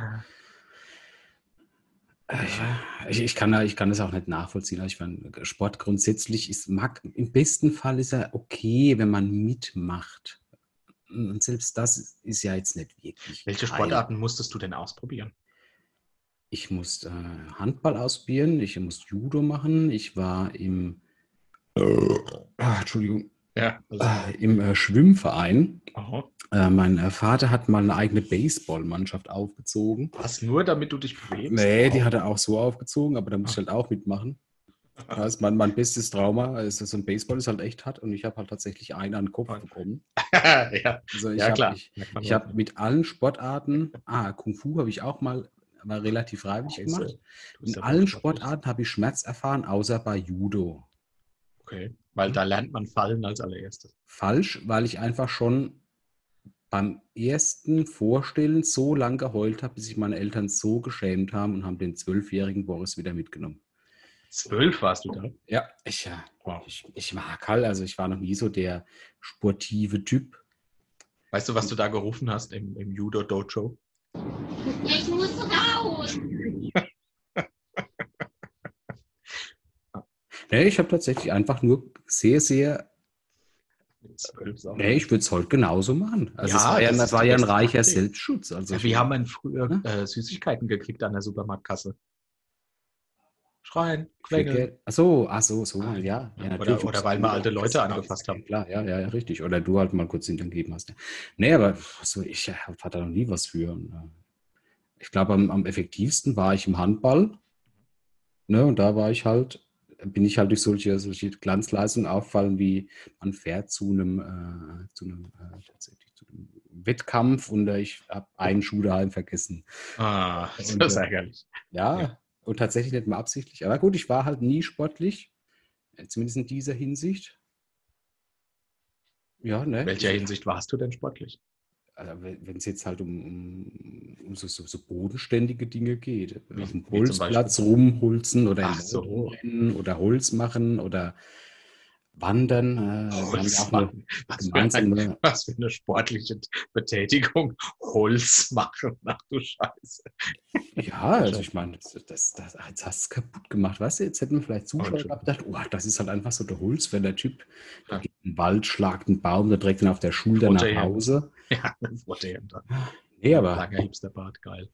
Ich, ich, kann, ich kann das auch nicht nachvollziehen. Ich meine, Sport grundsätzlich ist, mag, im besten Fall ist er okay, wenn man mitmacht. Und selbst das ist, ja jetzt nicht wirklich. Welche. Sportarten musstest du denn ausprobieren? Ich musste äh, Handball ausprobieren, ich musste Judo machen, ich war im, ah, Entschuldigung, Ja. äh, im äh, Schwimmverein. Äh, mein äh, Vater hat mal eine eigene Baseballmannschaft aufgezogen. Was nur, damit du dich bewegst? Nee, die hat er auch so aufgezogen, aber da muss ich halt auch mitmachen. Das ist mein, mein bestes Trauma. Also so ein Baseball ist halt echt hart und ich habe halt tatsächlich einen an den Kopf bekommen. ja, Also ich ja habe klar. ich, ich auch. hab mit allen Sportarten, ah, Kung Fu habe ich auch mal, aber relativ freiwillig Scheiße. gemacht. In allen. Sportarten habe ich Schmerz erfahren, außer bei Judo. Okay, weil da lernt man fallen als allererstes. Falsch, weil ich einfach schon beim ersten Vorstellen so lange geheult habe, bis sich meine Eltern so geschämt haben und haben den zwölfjährigen Boris wieder mitgenommen. Zwölf warst du da? Ja, ich, ja, Wow. ich, ich mag halt, also ich war noch nie so der sportive Typ. Weißt du, was du da gerufen hast im, im Judo-Dojo? Ich muss raus. Nee, ich habe tatsächlich einfach nur sehr, sehr, nee, ich würde es heute genauso machen. Also Ja, es war ja, das das ist war ja ein reicher. Selbstschutz. Also Ja, wir haben früher Hm? äh, Süßigkeiten gekriegt an der Supermarktkasse. Schreien, quengeln. Geld- Ach so, ach so, so, Ah, ja. ja Oder- oder weil wir alte Leute angefasst haben. Klar, ja, ja, ja, richtig. Oder du halt mal kurz hinterm gegeben hast. Ja. Nee, aber so, ich äh, hatte da noch nie was für. Äh, ich glaube, am, am effektivsten war ich im Handball. Ne, und da war ich halt, bin ich halt durch solche, solche Glanzleistungen auffallen, wie man fährt zu einem, äh, zu einem, äh, tatsächlich zu einem Wettkampf und äh, ich habe einen Schuh daheim vergessen. Ah, das Und, ist äh, ärgerlich. Ja, Ja. Und tatsächlich nicht mal absichtlich. Aber gut, ich war halt nie sportlich, äh, zumindest in dieser Hinsicht. Ja, ne? Welcher ich, Hinsicht warst du denn sportlich? also wenn es jetzt halt um, um, so, so, so bodenständige Dinge geht, Wie- auf dem Holzplatz rumholzen oder so. Rennen oder Holz machen oder wandern. Äh, Holz eine machen. Was für, gemeinsame, ein, was für eine sportliche Betätigung. Holz machen. Ach du Scheiße. Ja, also ich meine, das, das, das, jetzt hast du es kaputt gemacht. Weißt du, jetzt hätten wir vielleicht Zuschauer gehabt, gedacht, oh, das ist halt einfach so der Holzfäller Typ. Der Ja. geht in den Wald, schlagt einen Baum, der trägt ihn auf der Schulter nach Rote Hemd. Hause. Ja, eben dann. Nee, aber Langer Hipsterbart, geil.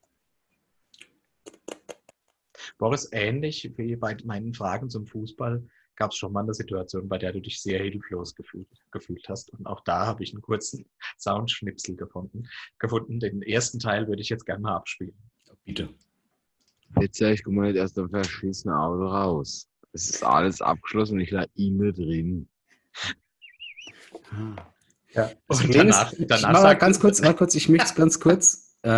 Boris, ähnlich wie bei meinen Fragen zum Fußball gab es schon mal eine Situation, bei der du dich sehr hilflos gefühlt, gefühlt hast. Und auch da habe ich einen kurzen Soundschnipsel gefunden. gefunden. Den ersten Teil würde ich jetzt gerne mal abspielen. bitte. Jetzt ja, ich komme nicht erst auf verschissene Auto raus. Es ist alles abgeschlossen und ich lag innen drin. Ah. Ja. Und danach, ist, ich, danach mach mal ganz kurz, mal kurz, ich möchte es ganz kurz, äh,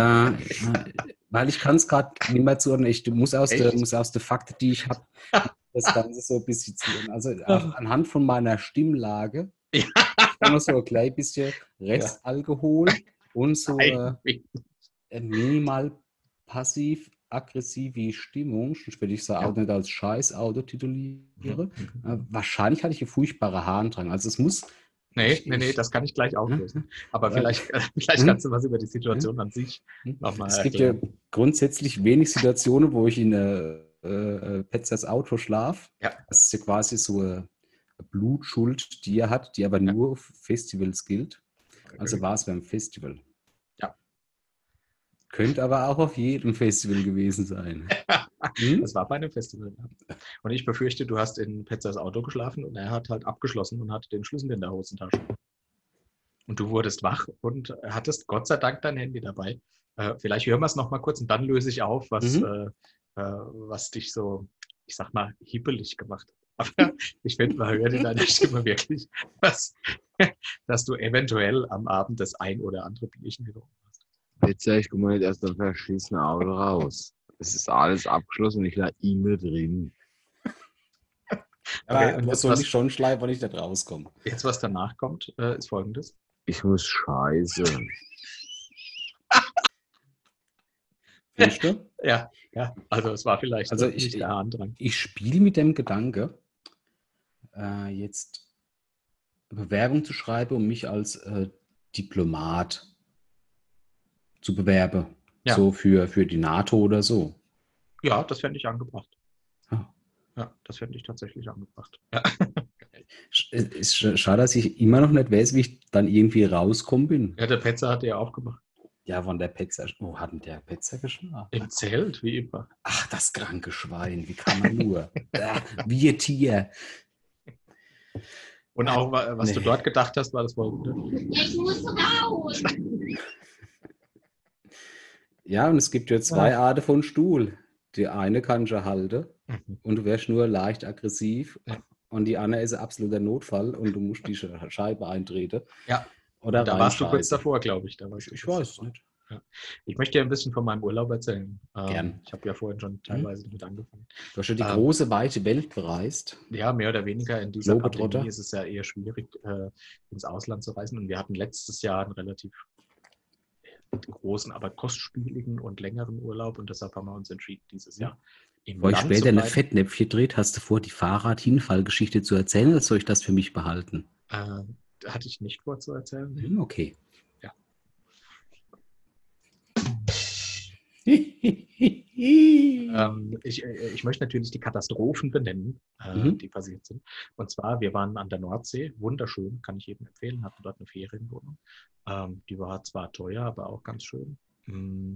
weil ich kann es gerade nicht mehr zuordnen. Ich muss aus, der, muss aus der Fakten, die ich habe, das Ganze so ein bisschen zuordnen. Also anhand von meiner Stimmlage, Ja. ich kann noch so ein klein bisschen Restalkohol und so äh, äh, minimal passiv-aggressive Stimmung, sonst würde ich es auch nicht als Scheiß-Auto tituliere. Äh, wahrscheinlich hatte ich einen furchtbaren Harndrang. Also es muss Nee, nee, nee, Ich- das kann ich gleich auflösen. Aber Ja. vielleicht, vielleicht Hm? kannst du was über die Situation an sich Hm? nochmal Es gibt ja grundsätzlich wenig Situationen, wo ich in äh, äh, Petzers Auto schlaf. Ja. Das ist ja quasi so eine Blutschuld, die er hat, die aber nur auf Festivals gilt. Also war es beim Festival. Ja. Könnte aber auch auf jedem Festival gewesen sein. Hm? Das war bei einem Festival. Ja. Und ich befürchte, du hast in Petzers Auto geschlafen und er hat halt abgeschlossen und hatte den Schlüssel in der Hosentasche. Und du wurdest wach und hattest Gott sei Dank dein Handy dabei. Äh, vielleicht hören wir es nochmal kurz und dann löse ich auf, was, Mhm. äh, äh, was dich so, ich sag mal, hippelig gemacht hat. Aber ich finde, man hört in deiner Stimme wirklich, dass, dass du eventuell am Abend das ein oder andere Bierchen getrunken hast. Jetzt ja, ich komme nicht erst auf verschissene Auto raus. Es ist alles abgeschlossen und ich lag innen drin. Aber und jetzt soll was- ich schon schleifen, wenn ich nicht rauskomme? Jetzt, was danach kommt, äh, ist folgendes. Ich muss scheiße. Findest du? Ja, ja, also es war vielleicht Also ich- nicht der Andrang. ich spiele mit dem Gedanke, äh, jetzt Bewerbung zu schreiben, um mich als äh, Diplomat zu bewerben. Ja. So für, für die NATO oder so. Ja, das fände ich angebracht. Ah. Ja, das fände ich tatsächlich angebracht. Ja. Es ist sch- schade, dass ich immer noch nicht weiß, wie ich dann irgendwie rauskommen bin. ja, der Petzer hat ja aufgemacht. Ja, von der Petzer. Oh, hat denn der Petzer geschlafen? Im Zelt, wie immer. Ach, das kranke Schwein, wie kann man nur? ah, wie ein Tier. Und auch, wa- was du Nee. dort gedacht hast, war das folgende. Ich muss raus. Ja, und es gibt ja zwei Arten von Stuhl. Die eine kann schon halten Mhm. und du wärst nur leicht aggressiv. Ja. Und die andere ist ein absoluter Notfall und du musst die Sch- Scheibe eintreten. Ja. Oder Da warst du kurz davor, glaube ich. Da Ich kurz weiß es nicht. Ich möchte dir ein bisschen von meinem Urlaub erzählen. Ähm, Gern. Ich habe ja vorhin schon teilweise damit angefangen. Du hast ja die Ähm, große, weite Welt bereist. Ja, mehr oder weniger in dieser. Pandemie ist es ja eher schwierig, äh, ins Ausland zu reisen. Und wir hatten letztes Jahr einen relativ großen, aber kostspieligen und längeren Urlaub. Und deshalb haben wir uns entschieden, dieses Jahr im Bevor ich später eine. Fettnäpfchen dreht, hast du vor, die Fahrradhinfallgeschichte zu erzählen oder soll ich das für mich behalten? Äh, hatte ich nicht vor zu erzählen. Hm, Okay. Ja. Ähm, ich, äh, ich möchte natürlich die Katastrophen benennen, äh, Mhm. die passiert sind. Und zwar, wir waren an der Nordsee, wunderschön, kann ich jedem empfehlen, hatten dort eine Ferienwohnung. Ähm, die war zwar teuer, aber auch ganz schön. Mm,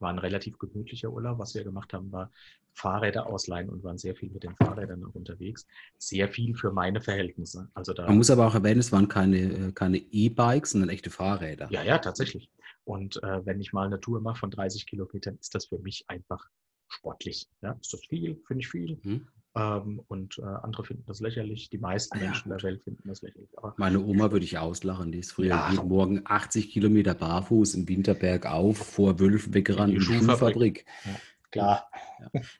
War ein relativ gemütlicher Urlaub. Was wir gemacht haben, war Fahrräder ausleihen und waren sehr viel mit den Fahrrädern auch unterwegs. Sehr viel für meine Verhältnisse. Also da, Man muss aber auch erwähnen, es waren keine äh, keine E-Bikes, sondern echte Fahrräder. ja, ja, tatsächlich. Und äh, wenn ich mal eine Tour mache von 30 Kilometern, ist das für mich einfach sportlich. Ja? Ist das viel? Finde ich viel. Hm? Ähm, und äh, andere finden das lächerlich. Die meisten Ah ja, Menschen der Welt finden das lächerlich. Aber Meine Oma würde ich auslachen. Die ist früher Ja. jeden Morgen 80 Kilometer barfuß im Winterberg auf, vor Wölfen weggerannt In die Schuhfabrik. Schuhfabrik. klar,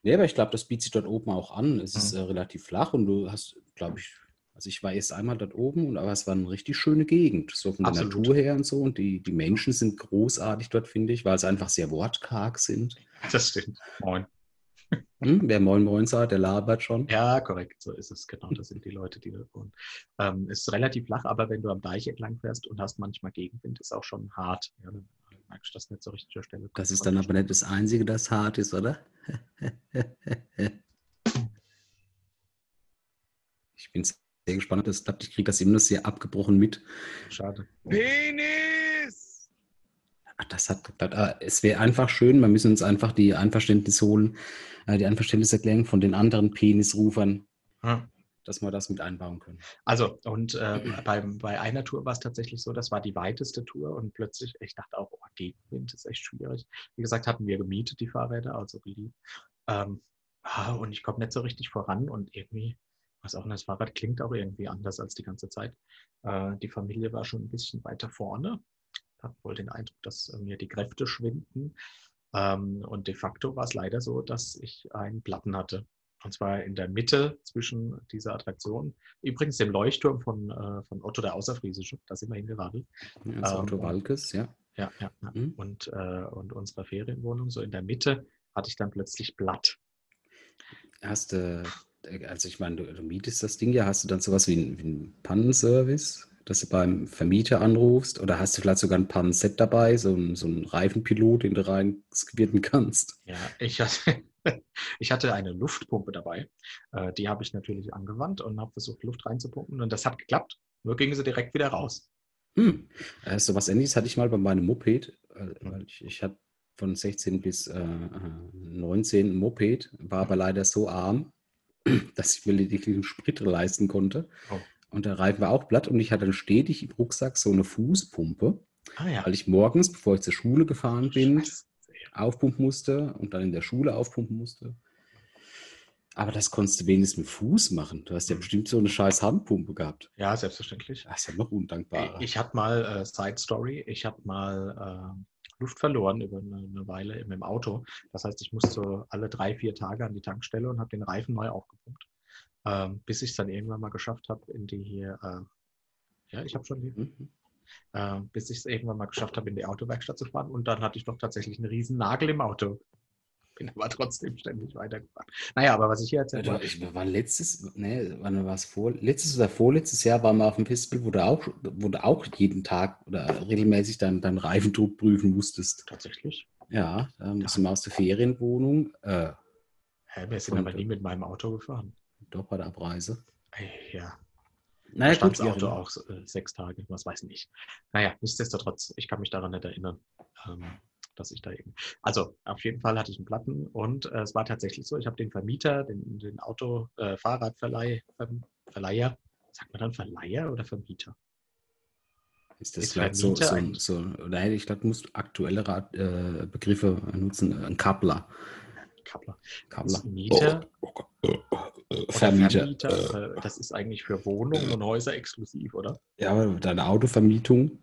Nee, aber ich glaube, das bietet sich dort oben auch an. Es ist Mhm. äh, relativ flach und du hast, glaube ich, also ich war erst einmal dort oben, und, aber es war eine richtig schöne Gegend, so von der Absolut. Natur her und so. Und die, die Menschen sind großartig dort, finde ich, weil sie einfach sehr wortkarg sind. das stimmt. Moin. Hm? Wer Moin Moin sagt, der labert schon. Ja, korrekt, so ist es. Genau, das sind die Leute, die da wohnen. Ähm, ist relativ flach, aber wenn du am Deich entlang fährst und hast manchmal Gegenwind, ist auch schon hart. Ja, dann merkst du das nicht so richtig zur Stelle. Das ist dann aber nicht das Einzige, das hart ist, oder? ich bin sehr gespannt, ob das klappt. Ich kriege das immer noch sehr abgebrochen mit. Schade. Penis! Ach, das hat geklappt. Ah, Es wäre einfach schön, wir müssen uns einfach die Einverständnis holen, äh, die Einverständniserklärung von den anderen Penisrufern, Hm. dass wir das mit einbauen können. Also, und äh, beim, bei einer Tour war es tatsächlich so, das war die weiteste Tour und plötzlich, ich dachte auch, oh, Gegenwind ist echt schwierig. Wie gesagt, hatten wir gemietet, die Fahrräder, also geliehen. Ähm, ah, und ich komme nicht so richtig voran und irgendwie, was auch das Fahrrad klingt auch irgendwie anders als die ganze Zeit. Äh, die Familie war schon ein bisschen weiter vorne, hat wohl den Eindruck, dass äh, mir die Kräfte schwinden. Ähm, und de facto war es leider so, dass ich einen Platten hatte. Und zwar in der Mitte zwischen dieser Attraktion Übrigens dem Leuchtturm von, äh, von Otto der Außerfriesische, da sind wir hingeradelt. Ja, Ähm, Auto Walkes, ja. Ja, ja, ja. Mhm. Und, äh, und unserer Ferienwohnung, so in der Mitte, hatte ich dann plötzlich Blatt. Hast du, also ich meine, du, du mietest das Ding ja, hast du dann sowas wie, ein- wie einen Pannenservice, dass du beim Vermieter anrufst oder hast du vielleicht sogar ein Pannenset dabei, so ein, so ein Reifenpilot, den du reinskribieren kannst? Ja, ich hatte, ich hatte eine Luftpumpe dabei. Äh, die habe ich natürlich angewandt und habe versucht, Luft reinzupumpen. Und das hat geklappt. Nur gingen sie direkt wieder raus. Hm. Äh, so was ähnliches hatte ich mal bei meinem Moped, äh, weil ich, ich hatte von 16 bis äh, äh, 19 ein Moped, war aber leider so arm, dass ich mir lediglich einen Sprit leisten konnte. Oh. Und der Reifen war auch platt und ich hatte dann stetig im Rucksack so eine Fußpumpe, Ah ja. weil ich morgens, bevor ich zur Schule gefahren bin, Scheiße. aufpumpen musste und dann in der Schule aufpumpen musste. Aber das konntest du wenigstens mit Fuß machen. Du hast ja Mhm. bestimmt so eine scheiß Handpumpe gehabt. Ja, selbstverständlich. Das ist ja noch undankbarer. Ich hatte mal, äh, Side Story, ich hatte mal äh, Luft verloren über eine, eine Weile im, im Auto. Das heißt, ich musste alle drei, vier Tage an die Tankstelle und habe den Reifen neu aufgepumpt. Ähm, bis ich es dann irgendwann mal geschafft habe, in die hier, äh, ja, ich habe schon Mhm. äh, bis ich es irgendwann mal geschafft habe, in die Autowerkstatt zu fahren. Und dann hatte ich doch tatsächlich einen riesen Nagel im Auto. Bin aber trotzdem ständig weitergefahren. Naja, aber was ich hier erzählt habe, ich, waren letztes, ne, wann war es vor? Letztes oder vorletztes Jahr waren wir auf dem Festival, wo du auch, wo du auch jeden Tag oder regelmäßig deinen dein Reifendruck prüfen musstest. tatsächlich, Ja, da mussten wir aus der Ferienwohnung, äh, Hä, wir sind aber nie mit meinem Auto gefahren. Doch bei der Abreise. Ja, Naja, stand das wie Auto auch äh, sechs Tage, was weiß ich nicht. Naja, nichtsdestotrotz, ich kann mich daran nicht erinnern, ähm, dass ich da eben. Also, auf jeden Fall hatte ich einen Platten und äh, es war tatsächlich so, ich habe den Vermieter, den, den Auto, äh, Fahrradverleih, Verm- Verleiher, sagt man dann Verleiher oder Vermieter? Ist das Ist vielleicht so, so, so, nein, ich glaube, du musst aktuelle Rat, äh, Begriffe nutzen. Ein Kappler. Kappler. Kappler. Mieter Oh, oh, oh, Vermieter. Vermieter, äh, das ist eigentlich für Wohnungen und Häuser exklusiv, oder? Ja, aber deine Autovermietung.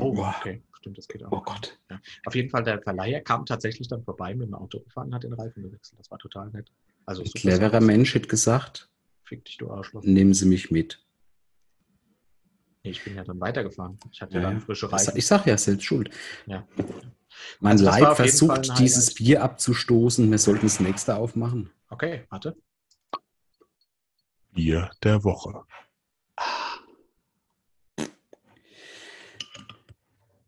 Oh, okay, stimmt, das geht auch. Oh Gott. Auf jeden Fall, der Verleiher kam tatsächlich dann vorbei mit dem Auto gefahren und hat den Reifen gewechselt. Das war total nett. Also Ein cleverer. Mensch hätte gesagt, Fick dich, du Arschloch. nehmen Sie mich mit. Ich bin ja dann weitergefahren. Ich hatte Ja, dann ja. frische Reifen. ich sag ja, selbst schuld. Ja. Mein Also Fall versucht, dieses. Bier abzustoßen. Wir sollten das nächste aufmachen. Okay, warte. Bier der Woche.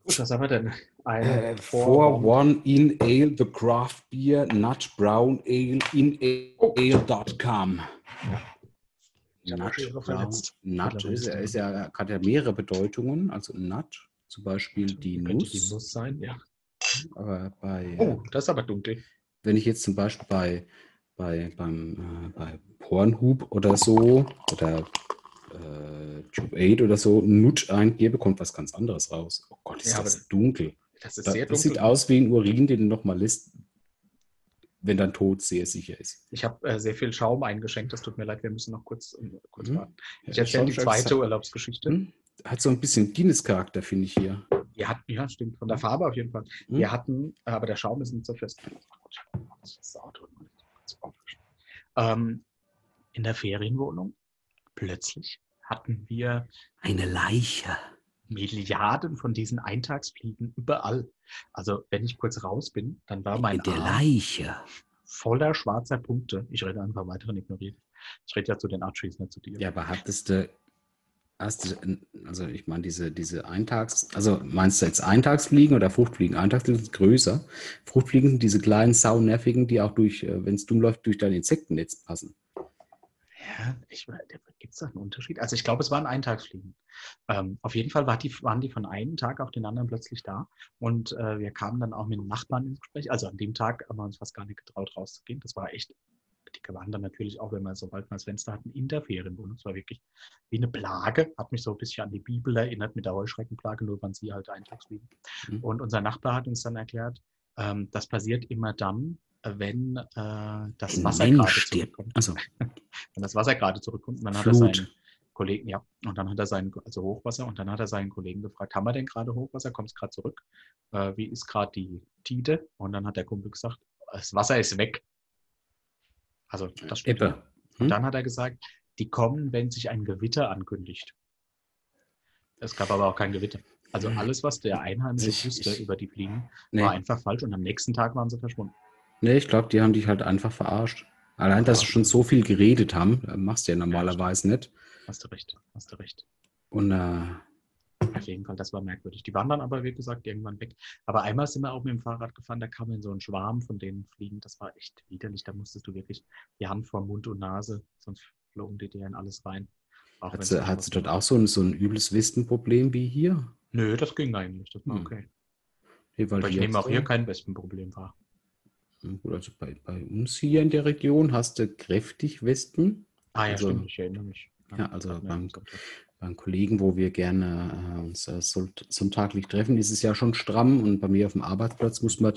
Gut, was haben wir denn? Ein Äh, For One in Ale, the Craft Beer, Nut Brown Ale, in ale.com. Schon Nut, ist, ja- ist ja, hat ja mehrere Bedeutungen. Also Nut, zum Beispiel die Könnte Nuss. die Nuss sein, ja. Aber bei, Oh, das ist aber dunkel. wenn ich jetzt zum Beispiel bei, bei, beim, äh, bei Pornhub oder so oder äh, Tube 8 oder so Nut eingebe, kommt was ganz anderes raus. Oh Gott, ist Ja, das dunkel. Das ist Da, sehr das dunkel. sieht aus wie ein Urin, den du nochmal lässt, wenn dein Tod sehr sicher ist. Ich habe äh, sehr viel Schaum eingeschenkt. Das tut mir leid, wir müssen noch kurz, äh, kurz Mhm. warten. Ich Ja, erzähle die zweite. Urlaubsgeschichte. Hm? Hat so ein bisschen Guinness-Charakter, finde ich hier. Wir hatten, ja, stimmt, von der Farbe auf jeden Fall. Hm? Wir hatten, aber der Schaum ist nicht so fest. Ähm, in der Ferienwohnung plötzlich hatten wir Eine Leiche. Milliarden von diesen Eintagsfliegen überall. Also wenn ich kurz raus bin, dann war mein In der Arm Leiche. voller schwarzer Punkte. Ich rede einfach weiter und ignoriere. Ich rede ja zu den Archies, nicht zu dir. Ja, aber hattest du, hast du, also ich meine, diese, diese Eintags, also meinst du jetzt Eintagsfliegen oder Fruchtfliegen? Eintagsfliegen sind größer. Fruchtfliegen sind diese kleinen, saunervigen, die auch durch, wenn es dumm läuft, durch dein Insektennetz passen. Ja, gibt es da einen Unterschied? Also ich glaube, es waren Eintagsfliegen. Ähm, auf jeden Fall war die, waren die von einem Tag auf den anderen plötzlich da. Und äh, wir kamen dann auch mit dem Nachbarn ins Gespräch. Also an dem Tag haben wir uns fast gar nicht getraut, rauszugehen. Das war echt, die waren dann natürlich auch, wenn wir sobald wir das Fenster hatten, in der Ferienwohnung. Es war wirklich wie eine Plage. Hat mich so ein bisschen an die Bibel erinnert mit der Heuschreckenplage, nur waren sie halt Eintagsfliegen. Mhm. Und unser Nachbar hat uns dann erklärt, ähm, das passiert immer dann, äh, wenn äh, das Ein Wasser Mensch gerade zurückkommt Also, wenn das Wasser gerade zurückkommt, und dann hat er seinen Kollegen, ja, und dann hat er seinen, also Hochwasser, und dann hat er seinen Kollegen gefragt, haben wir denn gerade Hochwasser, kommt es gerade zurück? Äh, wie ist gerade die Tide? Und dann hat der Kumpel gesagt, das Wasser ist weg. Also das steht. Ebbe. Und Hm? dann hat er gesagt, die kommen, wenn sich ein Gewitter ankündigt. Es gab aber auch kein Gewitter. Also alles, was der Einheimische Ich- wusste ich- über die Fliegen, Nee, war einfach falsch und am nächsten Tag waren sie verschwunden. nee ich glaube, die haben dich halt einfach verarscht. Allein, dass sie schon so viel geredet haben, äh, machst du ja normalerweise nicht. Hast du recht, hast du recht. Und äh, Auf jeden Fall, das war merkwürdig. Die waren dann aber, wie gesagt, irgendwann weg. Aber einmal sind wir auch mit dem Fahrrad gefahren, da kam in so ein Schwarm von denen fliegen. Das war echt widerlich. Da musstest du wirklich die Hand vor Mund und Nase, sonst flogen die dir in alles rein. Hat sie, nicht hat was sie dort auch so ein, so ein übles Wespenproblem wie hier? Nö, das ging eigentlich. Das war Hm. okay. Nee, weil ich nehme auch hier kein Wespenproblem wahr. Ja, also bei, bei uns hier in der Region hast du kräftig Wespen. Ah ja, Also- stimmt, ich erinnere mich. Ja, also beim- gesagt. Beim Kollegen, wo wir gerne äh, uns äh, sonnt- sonntaglich treffen, ist es ja schon stramm. Und bei mir auf dem Arbeitsplatz muss man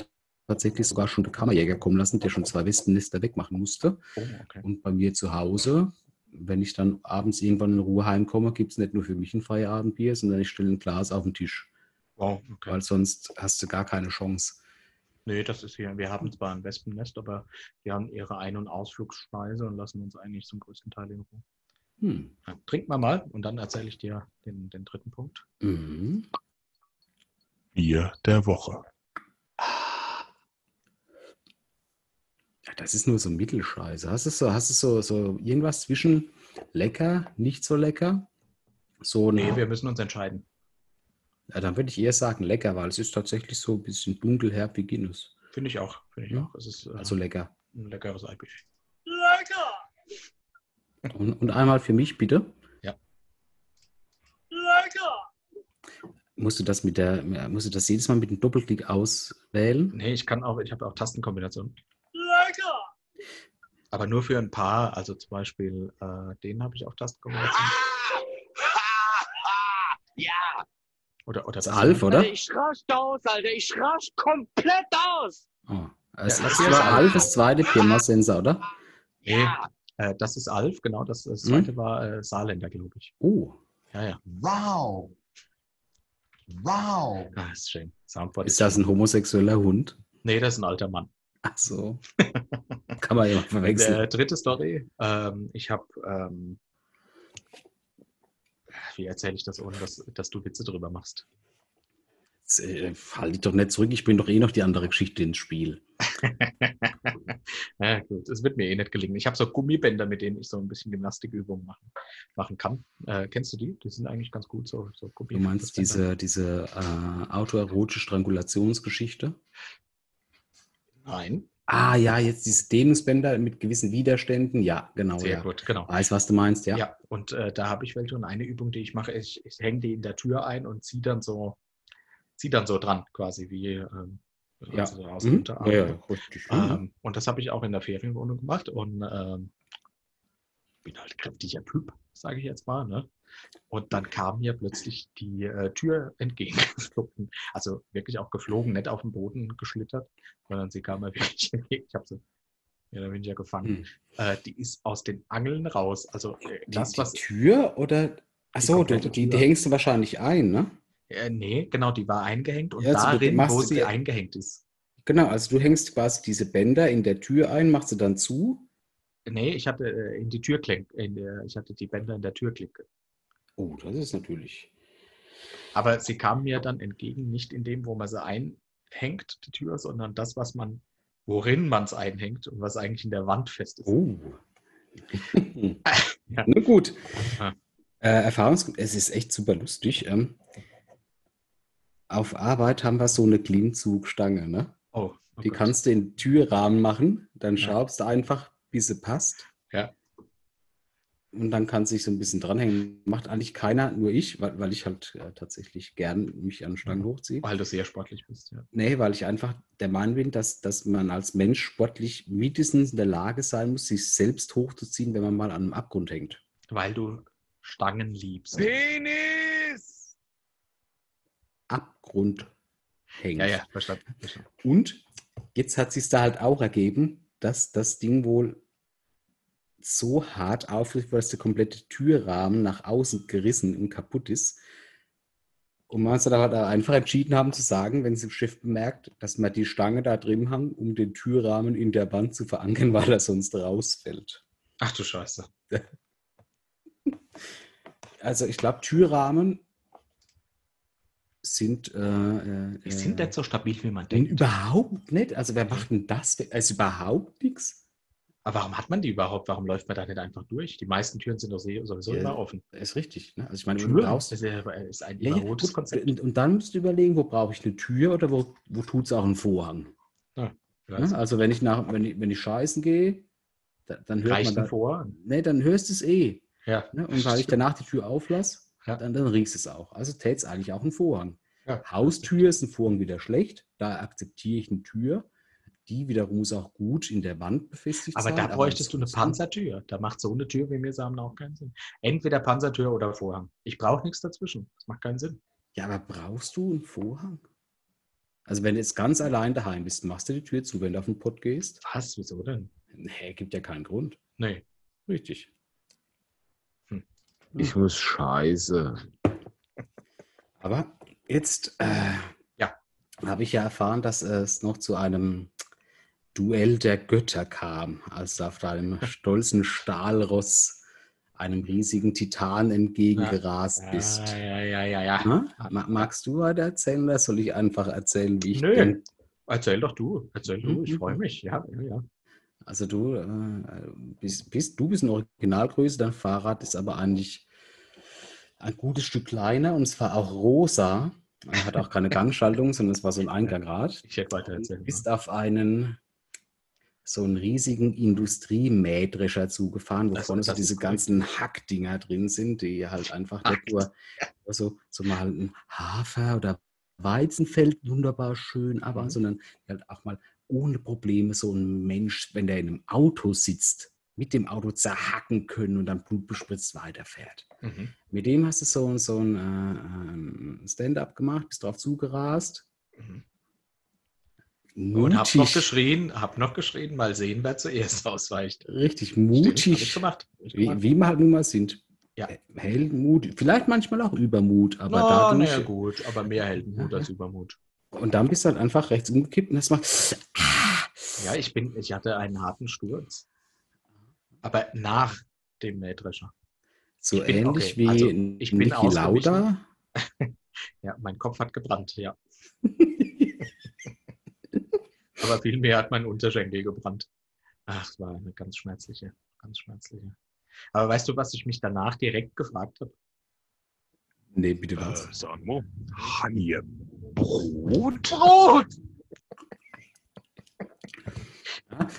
tatsächlich sogar schon den Kammerjäger kommen lassen, der schon zwei Wespennester wegmachen musste. Oh, okay. Und bei mir zu Hause, wenn ich dann abends irgendwann in Ruhe heimkomme, gibt es nicht nur für mich ein Feierabendbier, sondern ich stelle ein Glas auf den Tisch. Wow, okay. Weil sonst hast du gar keine Chance. Nee, das ist hier. Wir haben zwar ein Wespennest, aber die haben ihre Ein- und Ausflugsspeise und lassen uns eigentlich zum größten Teil in Ruhe. Hm. Ja, trink mal mal und dann erzähle ich dir den, den dritten Punkt. Mhm. Bier der Woche. Ja, das ist nur so Mittelscheiße. Hast du so, hast du so, so irgendwas zwischen lecker, nicht so lecker? So Nee, wir müssen uns entscheiden. ja, dann würde ich eher sagen lecker, weil es ist tatsächlich so ein bisschen dunkelherb wie Guinness. Finde ich auch. Finde ich Ja. auch. Es ist, äh, Also lecker. ein leckeres IPA. Und, und einmal für mich, bitte. Ja. Musst du das mit der, musst du das jedes Mal mit dem Doppelklick auswählen? Nee, ich kann auch, ich habe auch Tastenkombinationen. Aber nur für ein paar, also zum Beispiel äh, den habe ich auch Tastenkombinationen. Ja, Oder, oder Das ist Alf, oder? Alter, ich raste aus, Alter. Ich raste komplett aus. Oh. Es Ja, ist das zwar ist Alf, das zweite Pirmasensor, oder? Nee, Ja. Äh, das ist Alf, genau. Das, das Hm? zweite war äh, Saarländer, glaube ich. Oh, Ja, ja. Wow. Wow. Ah, ist schön. Soundboard ist das ein homosexueller Hund? Nee, das ist ein alter Mann. Ach so. Kann man ja mal verwechseln. Der dritte Story. Ähm, ich habe, ähm, wie erzähle ich das, ohne dass, dass du Witze drüber machst? Äh, Halt dich doch nicht zurück, ich bringe doch eh noch die andere Geschichte ins Spiel. ja, gut, es wird mir eh nicht gelingen. Ich habe so Gummibänder, mit denen ich so ein bisschen Gymnastikübungen machen, machen kann. Äh, kennst du die? Die sind eigentlich ganz gut, so, so Du meinst diese, diese äh, autoerotische Strangulationsgeschichte? Nein, Ah ja, jetzt diese Dehnungsbänder mit gewissen Widerständen. Ja, genau. sehr ja. gut, genau. Weiß, was du meinst, ja. Ja, und äh, da habe ich welche und eine Übung, die ich mache, ich, ich hänge die in der Tür ein und ziehe dann so, zieh dann so dran, quasi wie ähm, Ja. also so aus Mhm. ja, ja, richtig. Ähm, und das habe ich auch in der Ferienwohnung gemacht und ähm, bin halt kräftiger Typ, sage ich jetzt mal. Ne? Und dann kam mir plötzlich die äh, Tür entgegengeflogen. Also wirklich auch geflogen, nicht auf den Boden geschlittert, sondern sie kam mir wirklich entgegen. Ich habe sie mehr oder weniger gefangen. Hm. Äh, die ist aus den Angeln raus. Also äh, Die, das, die was. Tür oder? Achso, die, die Tür. hängst du wahrscheinlich ein, ne? Äh, nee, genau, die war eingehängt und Ja, also du darin, wo sie eingehängt ist. Genau, also du hängst quasi diese Bänder in der Tür ein, machst sie dann zu. Nee, ich hatte äh, in die Türklinke, in der, ich hatte die Bänder in der Türklinke. Oh, das ist natürlich. Aber sie kam mir dann entgegen, nicht in dem, wo man sie einhängt, die Tür, sondern das, was man, worin man es einhängt und was eigentlich in der Wand fest ist. Oh. Ja. Na gut. Ja. Äh, Erfahrungs es ist echt super lustig. Ähm, auf Arbeit haben wir so eine Klimmzugstange, ne? Oh, oh Die Gott. kannst du in den Türrahmen machen, dann Ja. schraubst du einfach, bis sie passt. Ja. Und dann kannst du dich so ein bisschen dranhängen. Macht eigentlich keiner, nur ich, weil, weil ich halt äh, tatsächlich gern mich an Stangen hochziehe. Weil du sehr sportlich bist, ja. Nee, weil ich einfach der Meinung bin, dass, dass man als Mensch sportlich mindestens in der Lage sein muss, sich selbst hochzuziehen, wenn man mal an einem Abgrund hängt. Weil du Stangen liebst. Penis! Abgrund hängt. Ja, ja, verstanden. verstanden. Und jetzt hat sich da halt auch ergeben, dass das Ding wohl so hart aufliegt, weil es der komplette Türrahmen nach außen gerissen und kaputt ist. Und man hat halt einfach entschieden haben zu sagen, wenn sie im Schiff bemerkt, dass wir die Stange da drin haben, um den Türrahmen in der Wand zu verankern, weil er sonst rausfällt. Ach du Scheiße. Also ich glaube, Türrahmen sind, äh, äh, Die sind nicht so stabil, wie man denn denkt. überhaupt nicht. Also wer macht denn das? Also überhaupt nichts. Aber warum hat man die überhaupt? Warum läuft man da nicht einfach durch? Die meisten Türen sind doch sowieso Ja. immer offen. Ist richtig. Ne? Also ich meine, du Türen brauchst, ist, ja- ist ein ja, gut, Konzept. und, und dann musst du überlegen, wo brauche ich eine Tür oder wo, wo tut es auch einen Vorhang. Ja, Ne? Also wenn ich nach, wenn ich, wenn ich scheißen gehe, da, dann hört Reicht man da, vor. nee, dann hörst du es eh. Ja. Ne? Und weil ich danach die Tür auflasse, Ja. dann, dann riechst du es auch. Also täte es eigentlich auch einen Vorhang. Ja. Haustür ist ein Vorhang wieder schlecht. Da akzeptiere ich eine Tür. Die wiederum muss auch gut in der Wand befestigt Aber sein. da bräuchtest du eine Panzertür. Da macht so eine Tür, wie wir sagen, auch keinen Sinn. Entweder Panzertür oder Vorhang. Ich brauche nichts dazwischen. Das macht keinen Sinn. Ja, aber brauchst du einen Vorhang? Also wenn du jetzt ganz allein daheim bist, machst du die Tür zu, wenn du auf den Pott gehst? Was? Wieso denn? Nee, gibt ja keinen Grund. Nee. Richtig. Ich muss scheiße. Aber jetzt äh, Ja. habe ich ja erfahren, dass es noch zu einem Duell der Götter kam, als du auf deinem stolzen Stahlross einem riesigen Titan entgegengerast bist. Ja, ja, ja, ja, ja. Hm? Ma- Magst du weiter erzählen oder soll ich einfach erzählen, wie ich Nö. bin? Erzähl doch du. Erzähl du. Ich Mhm. freue mich. Ja, ja, ja. Also du äh, bist, bist, du bist eine Originalgröße, dein Fahrrad ist aber eigentlich ein gutes Stück kleiner und zwar auch rosa. Er hat auch keine Gangschaltung, sondern es war so ein Eingangrad. Ich hätte weiter Du erzählen. bist auf einen so einen riesigen Industriemähdrescher zugefahren, wo vorne so diese ist ganzen Hackdinger drin sind, die halt einfach nicht nur so, so mal ein Hafer oder Weizenfeld wunderbar schön, aber Mhm. sondern halt auch mal ohne Probleme so ein Mensch, wenn der in einem Auto sitzt, mit dem Auto zerhacken können und dann blutbespritzt weiterfährt. Mhm. Mit dem hast du so, so ein äh, ähm, Stand-up gemacht, bist drauf zugerast. Mhm. Und hab noch Mutig, geschrien, hab noch geschrien, mal sehen, wer zuerst ausweicht. richtig Stimmt, ich mutig, gemacht. Hab ich wie, gemacht. wie wir halt nun mal sind. Ja. Heldenmut, vielleicht manchmal auch Übermut, aber Na, dadurch. na ja, gut, aber mehr Heldenmut als Übermut. Und dann bist du halt einfach rechts umgekippt und das macht. Ja, ich bin, ich hatte einen harten Sturz. Aber nach dem Mähdrescher. So Ich bin- ähnlich okay, wie also ich bin Niki. Lauda. Ja, mein Kopf hat gebrannt, ja. Aber vielmehr hat mein Unterschenkel gebrannt. Ach, es war eine ganz schmerzliche, ganz schmerzliche. Aber weißt du, was ich mich danach direkt gefragt habe? Nee, bitte Äh, was? sag mal, haben wir Brot? Brot!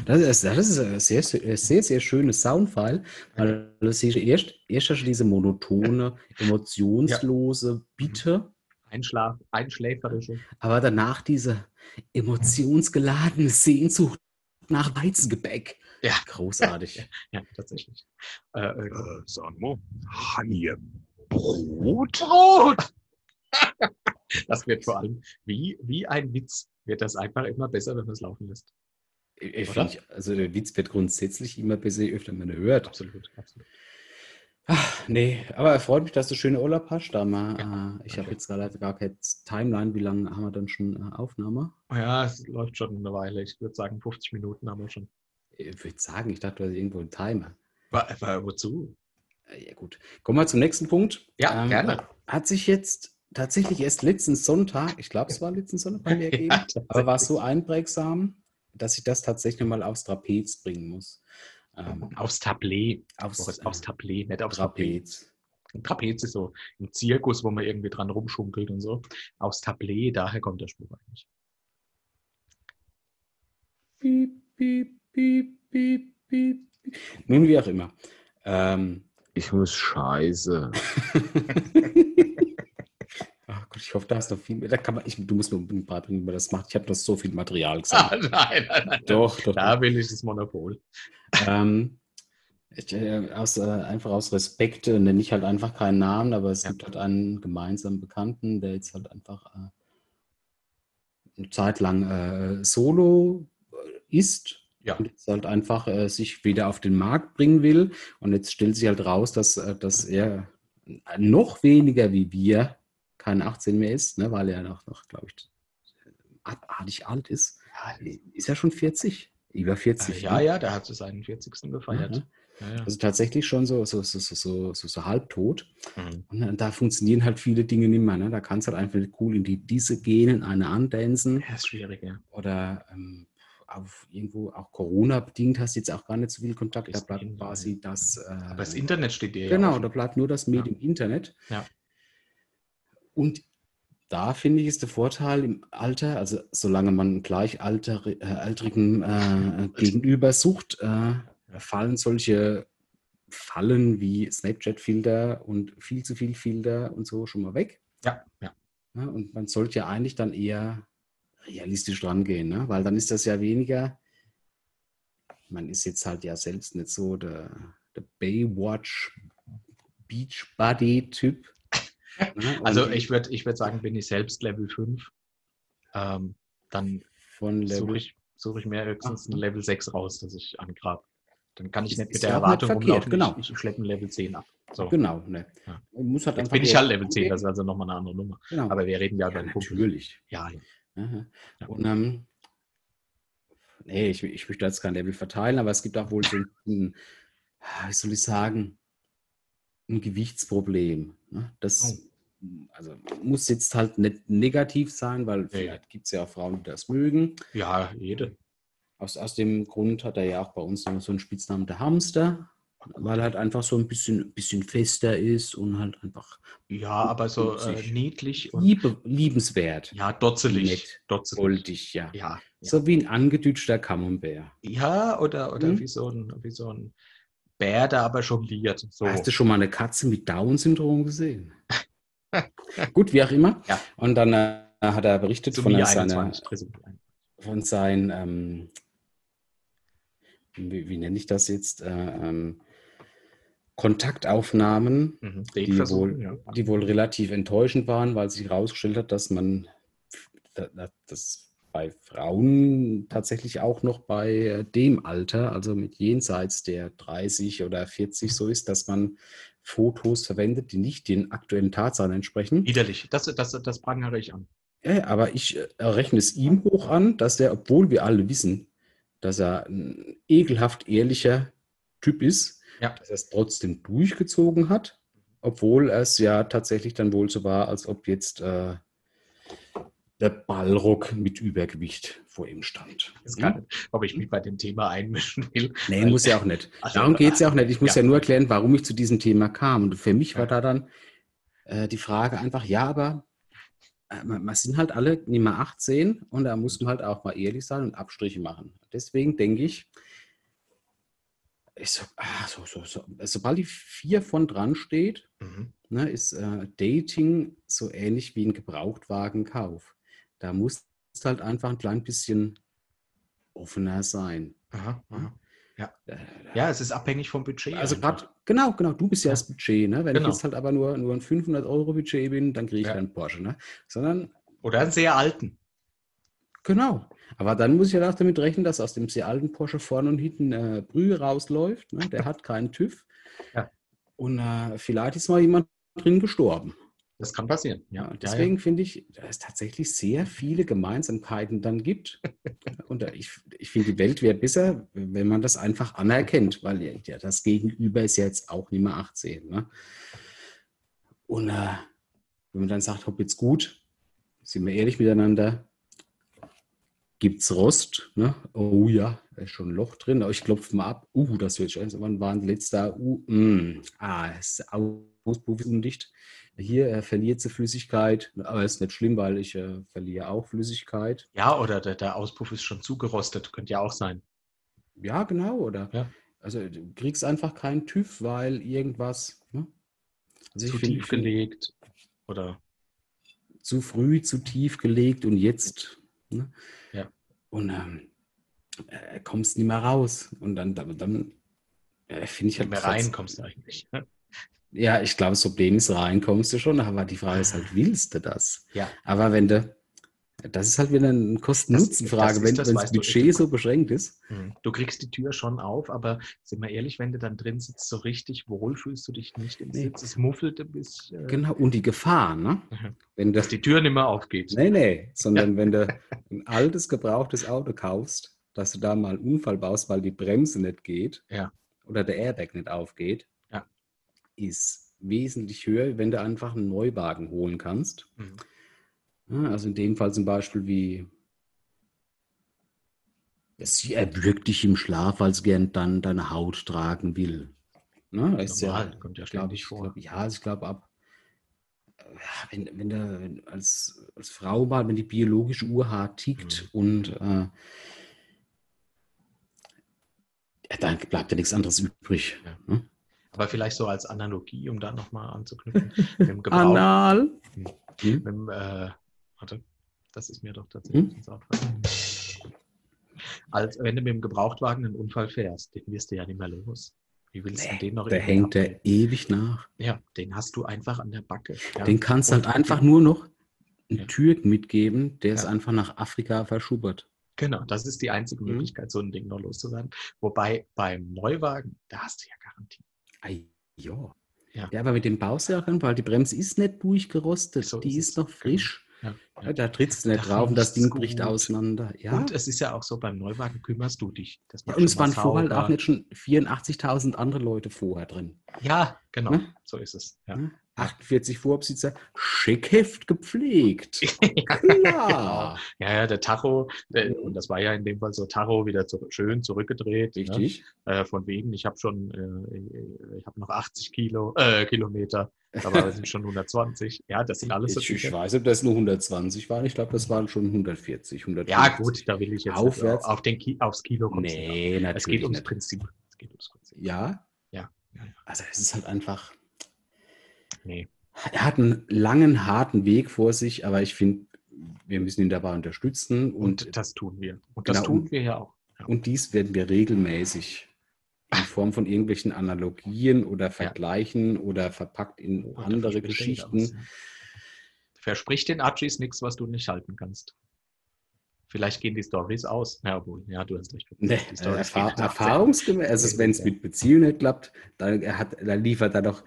Das, ist, das ist ein sehr, sehr, sehr, sehr schönes Soundfile, weil das ist erst, erst schon diese monotone, emotionslose Bitte, Einschlaf, einschläferische. aber danach diese emotionsgeladene Sehnsucht nach Weizengebäck. Ja. Großartig. Ja, tatsächlich. Äh, äh, Äh, sag mal, haben wir Brot? Brot! das wird vor allem wie, wie ein Witz, wird das einfach immer besser, wenn man es laufen lässt. Ich, find, also der Witz wird grundsätzlich immer besser, je öfter man hört. Absolut, absolut. Ach, nee, aber er freut mich, dass du schöne Urlaub hast. Da mal, Ja, äh, ich habe jetzt gerade gar keine Timeline. Wie lange haben wir dann schon äh, Aufnahme? Ja, es läuft schon eine Weile. Ich würde sagen, 50 Minuten haben wir schon. Ich würde sagen, ich dachte, du hast irgendwo einen Timer. Aber, aber wozu? Äh, Ja, gut. Kommen wir zum nächsten Punkt. Ja, gerne. Hat sich jetzt tatsächlich erst letzten Sonntag, ich glaube, es war letzten Sonntag bei mir gegeben, aber war so einprägsam, dass ich das tatsächlich mal aufs Trapez bringen muss. Ähm, Aufs Tablet. aufs, Aufs, äh, aufs Tablet, nicht aufs Trapez. Trapez. Ein Trapez ist so ein Zirkus, wo man irgendwie dran rumschunkelt und so. Aufs Tablet, daher kommt der Spruch eigentlich. Piep, piep, piep, piep, piep. Nun, wie auch immer. Ähm, Ich muss scheiße. Ich hoffe, da hast du noch viel mehr. Da kann man, ich, du musst mir unbedingt beibringen, wie man das macht. Ich habe noch so viel Material gesagt. Ah, nein, nein, nein. Doch, doch. Da will ich das Monopol. Ähm, ich, äh, aus, äh, einfach aus Respekt äh, nenne ich halt einfach keinen Namen, aber es Ja. gibt halt einen gemeinsamen Bekannten, der jetzt halt einfach äh, eine Zeit lang äh, solo äh, ist Ja. und jetzt halt einfach sich wieder auf den Markt bringen will. Und jetzt stellt sich halt raus, dass, dass er noch weniger wie wir kein 18 mehr ist, ne, weil er noch, noch glaube ich, abartig alt ist. Ist er schon 40? Über 40. Ja, ne? ja, der hat seinen 40. gefeiert. Ja, ja. Also tatsächlich schon so, so, so, so, so, so, so halbtot. Mhm. Und da funktionieren halt viele Dinge nicht mehr. Ne? Da kannst du halt einfach cool in die diese gehen, eine andancen. Ja, ist schwierig, ja. Oder ähm, auf irgendwo auch Corona-bedingt hast du jetzt auch gar nicht so viel Kontakt. Da Ist bleibt quasi das. Äh, Aber das Internet steht dir ja Genau, da bleibt nur das Medium Internet. Ja. Und da finde ich, ist der Vorteil im Alter, also solange man gleichalter, äh, altrigen äh, Gegenüber sucht, äh, fallen solche Fallen wie Snapchat-Filter und viel zu viel Filter und so schon mal weg. Ja, ja. Ja, und man sollte ja eigentlich dann eher realistisch rangehen, ne? weil dann ist das ja weniger, man ist jetzt halt ja selbst nicht so der, der Baywatch Beachbody-Typ. Ne? Also ich würde ich würd sagen, bin ich selbst Level 5, ähm, dann suche ich, such ich mir höchstens ein Level 6 raus, das ich angrab. Dann kann ich nicht mit der Erwartung verkehrt, rumlaufen, genau. ich, ich schleppe ein Level 10 ab. So. Genau, ne. Ja. Muss halt Jetzt bin ich halt Level 10, rangehen. das ist also nochmal eine andere Nummer. Genau. Aber wir reden ja, ja, über natürlich. Ja, ja. Und ähm, nee, ich, ich möchte jetzt kein Level verteilen, aber es gibt auch wohl so ein, wie soll ich sagen, ein Gewichtsproblem. Ne? Das also, muss jetzt halt nicht negativ sein, weil vielleicht gibt es ja auch Frauen, die das mögen. ja, jede. Aus, aus dem Grund hat er ja auch bei uns so so einen Spitznamen, der Hamster. weil halt einfach so ein bisschen, bisschen fester ist und halt einfach Ja, aber so äh, niedlich und liebe, liebenswert. ja, dotzelig. Nett. dotzelig. Goldig, ja. Ja, ja. So wie ein angedütschter Camembert. ja, oder, oder Mhm. wie, so ein, wie so ein Bär, der aber jongliert. So. Hast du schon mal eine Katze mit Down-Syndrom gesehen? Gut, wie auch immer. Ja. Und dann äh, hat er berichtet von Trisomie seiner, 21, Trisomie 21. von seinen, ähm, wie, wie nenne ich das jetzt, äh, ähm, Kontaktaufnahmen, Mhm. die wohl, ja. die wohl relativ enttäuschend waren, weil sich herausgestellt hat, dass man da- da- das bei Frauen tatsächlich auch noch bei äh, dem Alter, also mit jenseits der 30 oder 40 so ist, dass man Fotos verwendet, die nicht den aktuellen Tatsachen entsprechen. Widerlich. Das, das, das prangere ich an. Ja, aber ich äh, rechne es ihm hoch an, dass er, obwohl wir alle wissen, dass er ein ekelhaft ehrlicher Typ ist, Ja. dass er es trotzdem durchgezogen hat, obwohl es ja tatsächlich dann wohl so war, als ob jetzt äh, der Ballrock mit Übergewicht vor ihm stand. Das kann, ob ich mich bei dem Thema einmischen will. Nee, muss ja auch nicht. Also, Darum geht es ja auch nicht. Ich muss ja. ja, nur erklären, warum ich zu diesem Thema kam. Und für mich war da dann äh, die Frage einfach, ja, aber äh, man, sind halt alle nicht mehr 18 und da muss man halt auch mal ehrlich sein und Abstriche machen. Deswegen denke ich, ich so, ah, so, so, so, sobald die vier von dran steht, Mhm. ne, ist äh, Dating so ähnlich wie ein Gebrauchtwagenkauf. Da muss halt einfach ein klein bisschen offener sein. Aha, aha. Äh, Ja, es ist abhängig vom Budget. also gerade, genau, genau, du bist ja Ja. das Budget, ne? Wenn Genau. ich jetzt halt aber nur, nur ein 500-Euro-Budget bin, dann kriege ich Ja. keinen Porsche, ne? Sondern, Oder einen sehr alten. genau. Aber dann muss ich ja auch damit rechnen, dass aus dem sehr alten Porsche vorne und hinten äh, Brühe rausläuft, ne? Der hat keinen TÜV. Ja. Und äh, vielleicht ist mal jemand drin gestorben. Das kann passieren. Ja, Ja, ja, deswegen finde ich, dass es tatsächlich sehr viele Gemeinsamkeiten dann gibt. Und ich, ich finde, die Welt wäre besser, wenn man das einfach anerkennt, weil ja, ja, das Gegenüber ist ja jetzt auch nicht mehr 18. Ne? Und äh, wenn man dann sagt, hopp, jetzt gut, sind wir ehrlich miteinander, gibt es Rost? Ne? Oh ja, da ist schon ein Loch drin, aber ich klopfe mal ab. Uh, das wird schön. Wann war ein letzter? Uh, mm, ah, das Auspuff ist undicht. Hier äh, verliert sie Flüssigkeit, aber ist nicht schlimm, weil ich äh, verliere auch Flüssigkeit. Ja, oder der, der Auspuff ist schon zugerostet. Könnte ja auch sein. Ja, genau, oder? Ja. Also du kriegst einfach keinen TÜV, weil irgendwas. Ne? Also Zu ich find- tief gelegt. Oder zu früh, zu tief gelegt und jetzt. Ne? Ja. Und ähm, äh, kommst nicht mehr raus. Und dann, dann, dann äh, finde ich nicht halt. mehr rein kommst du eigentlich. Ja, ich glaube, das Problem ist, rein kommst du schon, aber die Frage ist halt, willst du das? Ja. Aber wenn du, das ist halt wieder eine Kosten-Nutzen-Frage, wenn, das, das Budget du- so beschränkt ist. Mhm. Du kriegst die Tür schon auf, aber sind wir ehrlich, wenn du dann drin sitzt, so richtig wohl fühlst du dich nicht im Nee. Sitz. Es muffelt ein bisschen. Genau, und die Gefahr, ne? Mhm. Wenn du, Dass die Tür nicht mehr aufgeht. nee, nee, sondern wenn du ein altes, gebrauchtes Auto kaufst, dass du da mal einen Unfall baust, weil die Bremse nicht geht Ja. oder der Airbag nicht aufgeht, Ja. Ist wesentlich höher, wenn du einfach einen Neuwagen holen kannst. Mhm. Also in dem Fall zum Beispiel wie sie erwürgt dich im Schlaf, als gern dann deine Haut tragen will. Ne, das ist Normal, ja, kommt ja ständig ich, vor. glaub, ja, also ich glaube ab, wenn, wenn du wenn als, als Frau mal, wenn die biologische Uhr hart tickt Mhm. und äh, ja, dann bleibt ja nichts anderes übrig. Ja. Ne? Aber vielleicht so als Analogie, um da nochmal anzuknüpfen. mit dem Gebrauch, Anal. Hm. Hm? mit dem, äh, warte, das ist mir doch tatsächlich Hm? ins Auto. Als wenn du mit dem Gebrauchtwagen einen Unfall fährst, den wirst du ja nicht mehr los. Wie willst du Nee, den noch Der hängt abnehmen? der ewig nach. Ja, den hast du einfach an der Backe. Ja. Den kannst du Und- halt einfach nur noch einen Ja. Türken mitgeben, der es Ja. einfach nach Afrika verschubbert. Genau, das ist die einzige. Möglichkeit, so ein Ding noch loszuwerden. Wobei beim Neuwagen, da hast du ja Garantie. Ei, ja. Ja. ja, aber mit dem ran, weil die Bremse ist nicht durchgerostet. So die ist ist es. noch frisch. Ja, Ja, da trittst du nicht Da drauf und das Ding bricht auseinander. Ja. Und es ist ja auch so, beim Neuwagen kümmerst du dich. Das ja, und es waren vorher halt auch nicht schon 84.000 andere Leute vorher drin. Ja, genau, Ne? so ist es. Ja. Ja. 48 Vorbesitzer, Scheckheft gepflegt. Klar. Ja, ja, der Tacho, der, und das war ja in dem Fall so Tacho wieder zu, schön zurückgedreht. Ne? Richtig. Äh, von wegen, ich habe schon, äh, ich habe noch 80 Kilo, äh, Kilometer, aber es sind schon 120. Ja, das sind alles so ich, ich weiß, ob das nur 120 waren. Ich glaube, das waren schon 140, 150. Ja, gut, da will ich jetzt Aufwärts? auf den Ki aufs Kilo kommen. Nee, Es natürlich geht ums nicht. Prinzip. Es geht ums Prinzip. Ja, ja. Also es ist halt einfach, Nee. er hat einen langen, harten Weg vor sich, aber ich finde, wir müssen ihn dabei unterstützen und, Und das tun wir. Und das Genau, tun wir ja auch. Ja. und dies werden wir regelmäßig in Form von irgendwelchen Analogien oder Vergleichen oder verpackt in Und andere er Geschichten. ja. Versprich den Archies nichts, was du nicht halten kannst. Vielleicht gehen die Stories aus. Ja, obwohl, ja, du hast recht. Nee, Erfahr erfahrungsgemäß, also wenn es ja. mit Beziehungen nicht klappt, dann, hat, dann liefert er doch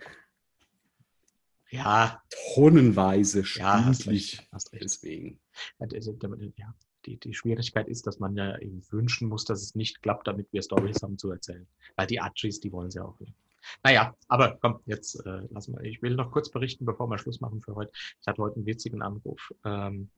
Ja, tonnenweise ja, hast recht. Deswegen. Ja, die, die Schwierigkeit ist, dass man ja eben wünschen muss, dass es nicht klappt, damit wir Stories haben zu erzählen. Weil die Archies, die wollen es ja auch nicht. Naja, aber komm, jetzt äh, lassen wir. Ich will noch kurz berichten, bevor wir Schluss machen für heute. Ich hatte heute einen witzigen Anruf. Ähm,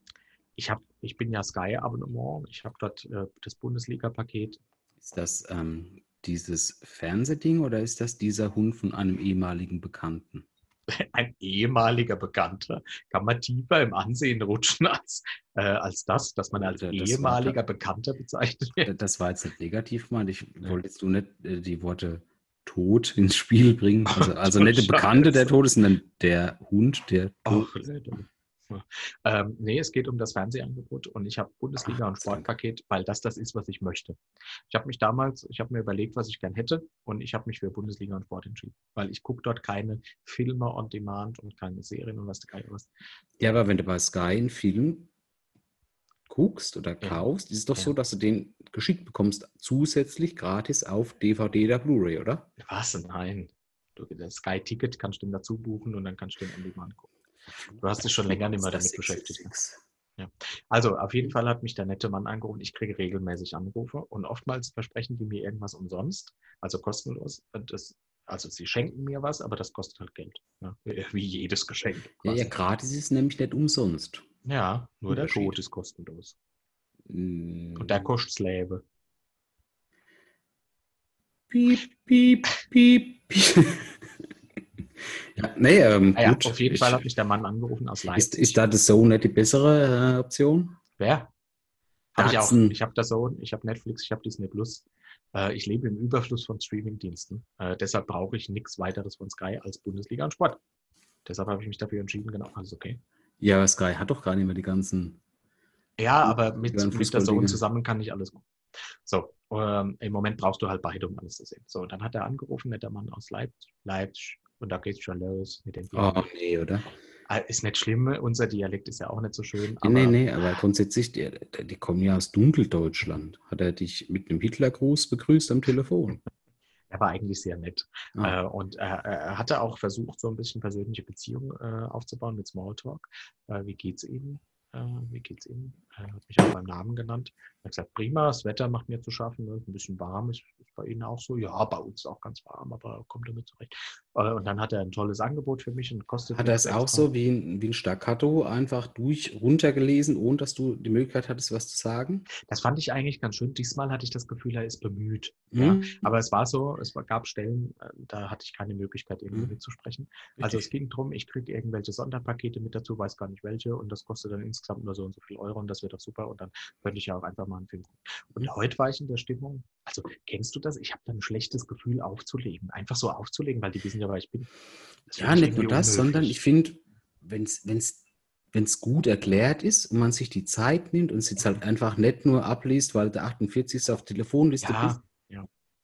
ich, hab, ich bin ja Sky-Abonnement. Ich habe dort äh, das Bundesliga-Paket. Ist das ähm, dieses Fernsehding oder ist das dieser Hund von einem ehemaligen Bekannten? Ein ehemaliger Bekannter kann man tiefer im Ansehen rutschen als, äh, als das, dass man als Das war ehemaliger Bekannter bezeichnet wird. Das war jetzt nicht negativ gemeint. Ich wollte jetzt nur nicht äh, die Worte tot ins Spiel bringen. Also, also nicht der Bekannte, der tot ist, sondern der Hund, der tot Leute. Ähm, nee, es geht um das Fernsehangebot und ich habe Bundesliga und Sportpaket, weil das das ist, was ich möchte. Ich habe mich damals, ich habe mir überlegt, was ich gern hätte und ich habe mich für Bundesliga und Sport entschieden, weil ich gucke dort keine Filme on Demand und keine Serien und was der Geil was. Ja, aber wenn du bei Sky einen Film guckst oder Ja. kaufst, ist es doch Ja. so, dass du den geschickt bekommst, zusätzlich gratis auf DVD oder Blu-ray, oder? Was? Nein. Du, das Sky-Ticket kannst du dann dazu buchen und dann kannst du den on Demand gucken. Du hast dich schon länger nicht mehr damit beschäftigt. ne? 666. Also, auf jeden Fall hat mich der nette Mann angerufen. Ich kriege regelmäßig Anrufe und oftmals versprechen die mir irgendwas umsonst, also kostenlos. Das, also, sie schenken mir was, aber das kostet halt Geld. Ne? Wie jedes Geschenk. Ja, ja, quasi. gratis ist nämlich nicht umsonst. ja, nur der. Tod ist kostenlos. Mm. Und der kostet Släve. Piep, piep, piep, piep. ja, nee, ähm, Naja, gut. auf jeden Fall hat mich der Mann angerufen aus ist, Leipzig. ist da das so nicht die bessere äh, Option? Wer? Habe ich auch. Ich habe das so, ich habe Netflix, ich habe Disney Plus. Äh, ich lebe im Überfluss von Streamingdiensten. Äh, deshalb brauche ich nichts weiteres von Sky als Bundesliga und Sport. Deshalb habe ich mich dafür entschieden, genau, alles okay. Ja, aber Sky hat doch gar nicht mehr die ganzen. Ja, aber mit, mit der. Zone zusammen kann ich alles gucken. So, ähm, im Moment brauchst du halt beide, um alles zu sehen. So, dann hat er angerufen, netter Mann aus Leipzig, Leipzig und da geht's schon los mit dem Oh, Dialekt. nee, oder? Äh, Ist nicht schlimm, unser Dialekt ist ja auch nicht so schön. Nee, nee, nee, aber grundsätzlich, die, die kommen ja aus Dunkeldeutschland. Hat er dich mit einem Hitlergruß begrüßt am Telefon? Er war eigentlich sehr nett. Ah. Äh, und er, hatte auch versucht, so ein bisschen persönliche Beziehungen äh, aufzubauen mit Smalltalk. Äh, wie geht's Ihnen? Wie geht's Ihnen? Er hat mich auch beim Namen genannt. Er hat gesagt, prima, das Wetter macht mir zu schaffen, ne? ist ein bisschen warm, ist, ist bei Ihnen auch so. Ja, bei uns auch ganz warm, aber kommt damit zurecht. Äh, und dann hat er ein tolles Angebot für mich und kostet Hat er es auch so wie ein, wie ein Staccato einfach durch runtergelesen, ohne dass du die Möglichkeit hattest, was zu sagen? Das fand ich eigentlich ganz schön. Diesmal hatte ich das Gefühl, er ist bemüht. Ja, Hm? aber es war so, es gab Stellen, äh, da hatte ich keine Möglichkeit, irgendwie Mhm. mitzusprechen. Also es ging darum, ich kriege irgendwelche Sonderpakete mit dazu, weiß gar nicht welche und das kostet dann insgesamt nur so und so viel Euro und das wird doch super und dann könnte ich ja auch einfach mal einen Film gucken. Und Mhm. heute war ich in der Stimmung, also kennst du das? Ich habe dann ein schlechtes Gefühl aufzulegen, einfach so aufzulegen, weil die wissen ja, wer ich bin. Das Ja, nicht nur das, sondern unhöflich. ich finde, wenn es gut erklärt ist und man sich die Zeit nimmt und es jetzt halt einfach nicht nur abliest, weil der 48. auf Telefonliste Ja, bist,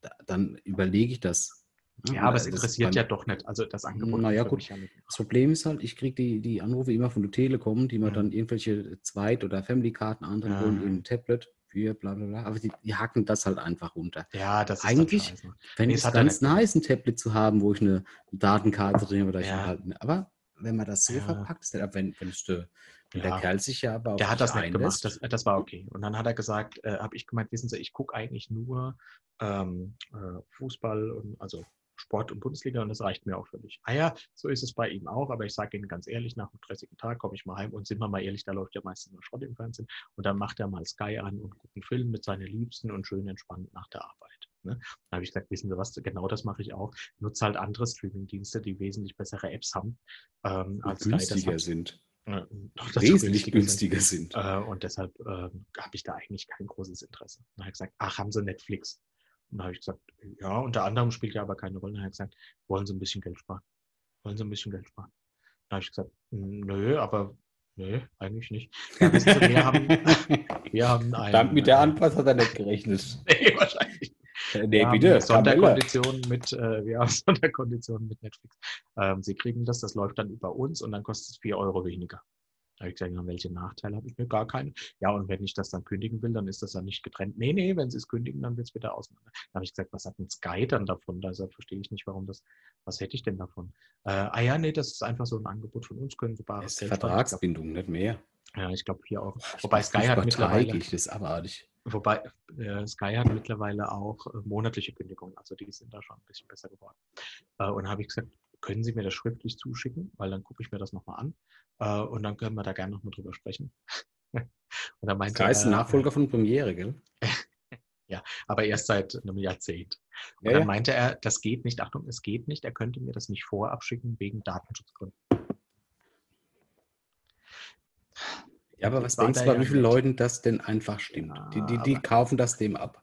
da, dann überlege ich das. ja, aber es interessiert ja doch nicht. Also das Angebot Na ja, für gut. ja. Das Problem ist halt, ich kriege die, die Anrufe immer von der Telekom, die mir Mhm. dann irgendwelche Zweit- oder Family-Karten anderen Ja. wollen im Tablet für bla bla bla. Aber die, die hacken das halt einfach runter. Ja, das ist Eigentlich- dann scheiße. Wenn Nee, es er ganz nice, ein Tablet zu haben, wo ich eine Datenkarte drin habe, ich Ja. halt, aber wenn man das so Ja. verpackt, ist, wenn, wenn, der, wenn der Ja. Kerl sich ja aber auf Der hat das nicht gemacht, das, das war okay. Und dann hat er gesagt, äh, habe ich gemeint, wissen Sie, ich gucke eigentlich nur ähm, äh, Fußball und also Sport und Bundesliga und das reicht mir auch völlig. Ah ja, so ist es bei ihm auch, aber ich sage Ihnen ganz ehrlich, nach einem stressigen Tag komme ich mal heim und sind wir mal ehrlich, da läuft ja meistens nur Schrott im Fernsehen und dann macht er mal Sky an und guckt einen Film mit seinen Liebsten und schön entspannt nach der Arbeit. Ne? Da habe ich gesagt, wissen Sie was, genau das mache ich auch. Nutze halt andere Streaming-Dienste, die wesentlich bessere Apps haben ähm, als Sky. günstiger hat. sind. Äh, doch, Wesentlich günstiger günstiger sind. Äh, und deshalb äh, habe ich da eigentlich kein großes Interesse. Dann habe ich gesagt, ach, haben Sie Netflix? Und dann habe ich gesagt, ja, unter anderem spielt ja aber keine Rolle. Dann habe ich gesagt, wollen Sie ein bisschen Geld sparen? Wollen Sie ein bisschen Geld sparen? Dann habe ich gesagt, nö, aber nö, eigentlich nicht. Ja, wir haben, wir haben einen, Dank mit der äh, Antwort hat er nicht gerechnet. Nee, wahrscheinlich. Äh, Wir Nee, bitte. Sonderkonditionen mit, äh, wir haben Sonderkonditionen mit Netflix. Ähm, Sie kriegen das, das läuft dann über uns und dann kostet es 4 Euro weniger. Da habe ich gesagt, ja, welche Nachteile habe ich mir? Gar keine. Ja, und wenn ich das dann kündigen will, dann ist das dann nicht getrennt. Nee, nee, wenn Sie es kündigen, dann wird es wieder auseinander. Dann habe ich gesagt, was hat ein Sky dann davon? Deshalb verstehe ich nicht, warum das, was hätte ich denn davon? Äh, ah ja, nee, das ist einfach so ein Angebot von uns, können Sie bares Geld. Ich Vertragsbindung, nicht mehr. Ja, ich glaube 4 Euro. Wobei Sky hat mittlerweile, Übertreibig, das abartig. Wobei äh, Sky hat mittlerweile auch äh, monatliche Kündigungen, also die sind da schon ein bisschen besser geworden. Äh, und habe ich gesagt, können Sie mir das schriftlich zuschicken, weil dann gucke ich mir das nochmal an äh, und dann können wir da gerne nochmal drüber sprechen. und dann meinte Sky ist er, Nachfolger von Premiere, gell? aber erst seit einem Jahrzehnt. Und Ja, dann ja. meinte er, das geht nicht, Achtung, es geht nicht, er könnte mir das nicht vorab schicken wegen Datenschutzgründen. Ja, aber was denkst du, bei ja wie vielen nett. Leuten das denn einfach stimmt? Ja, die, die, die kaufen das dem ab.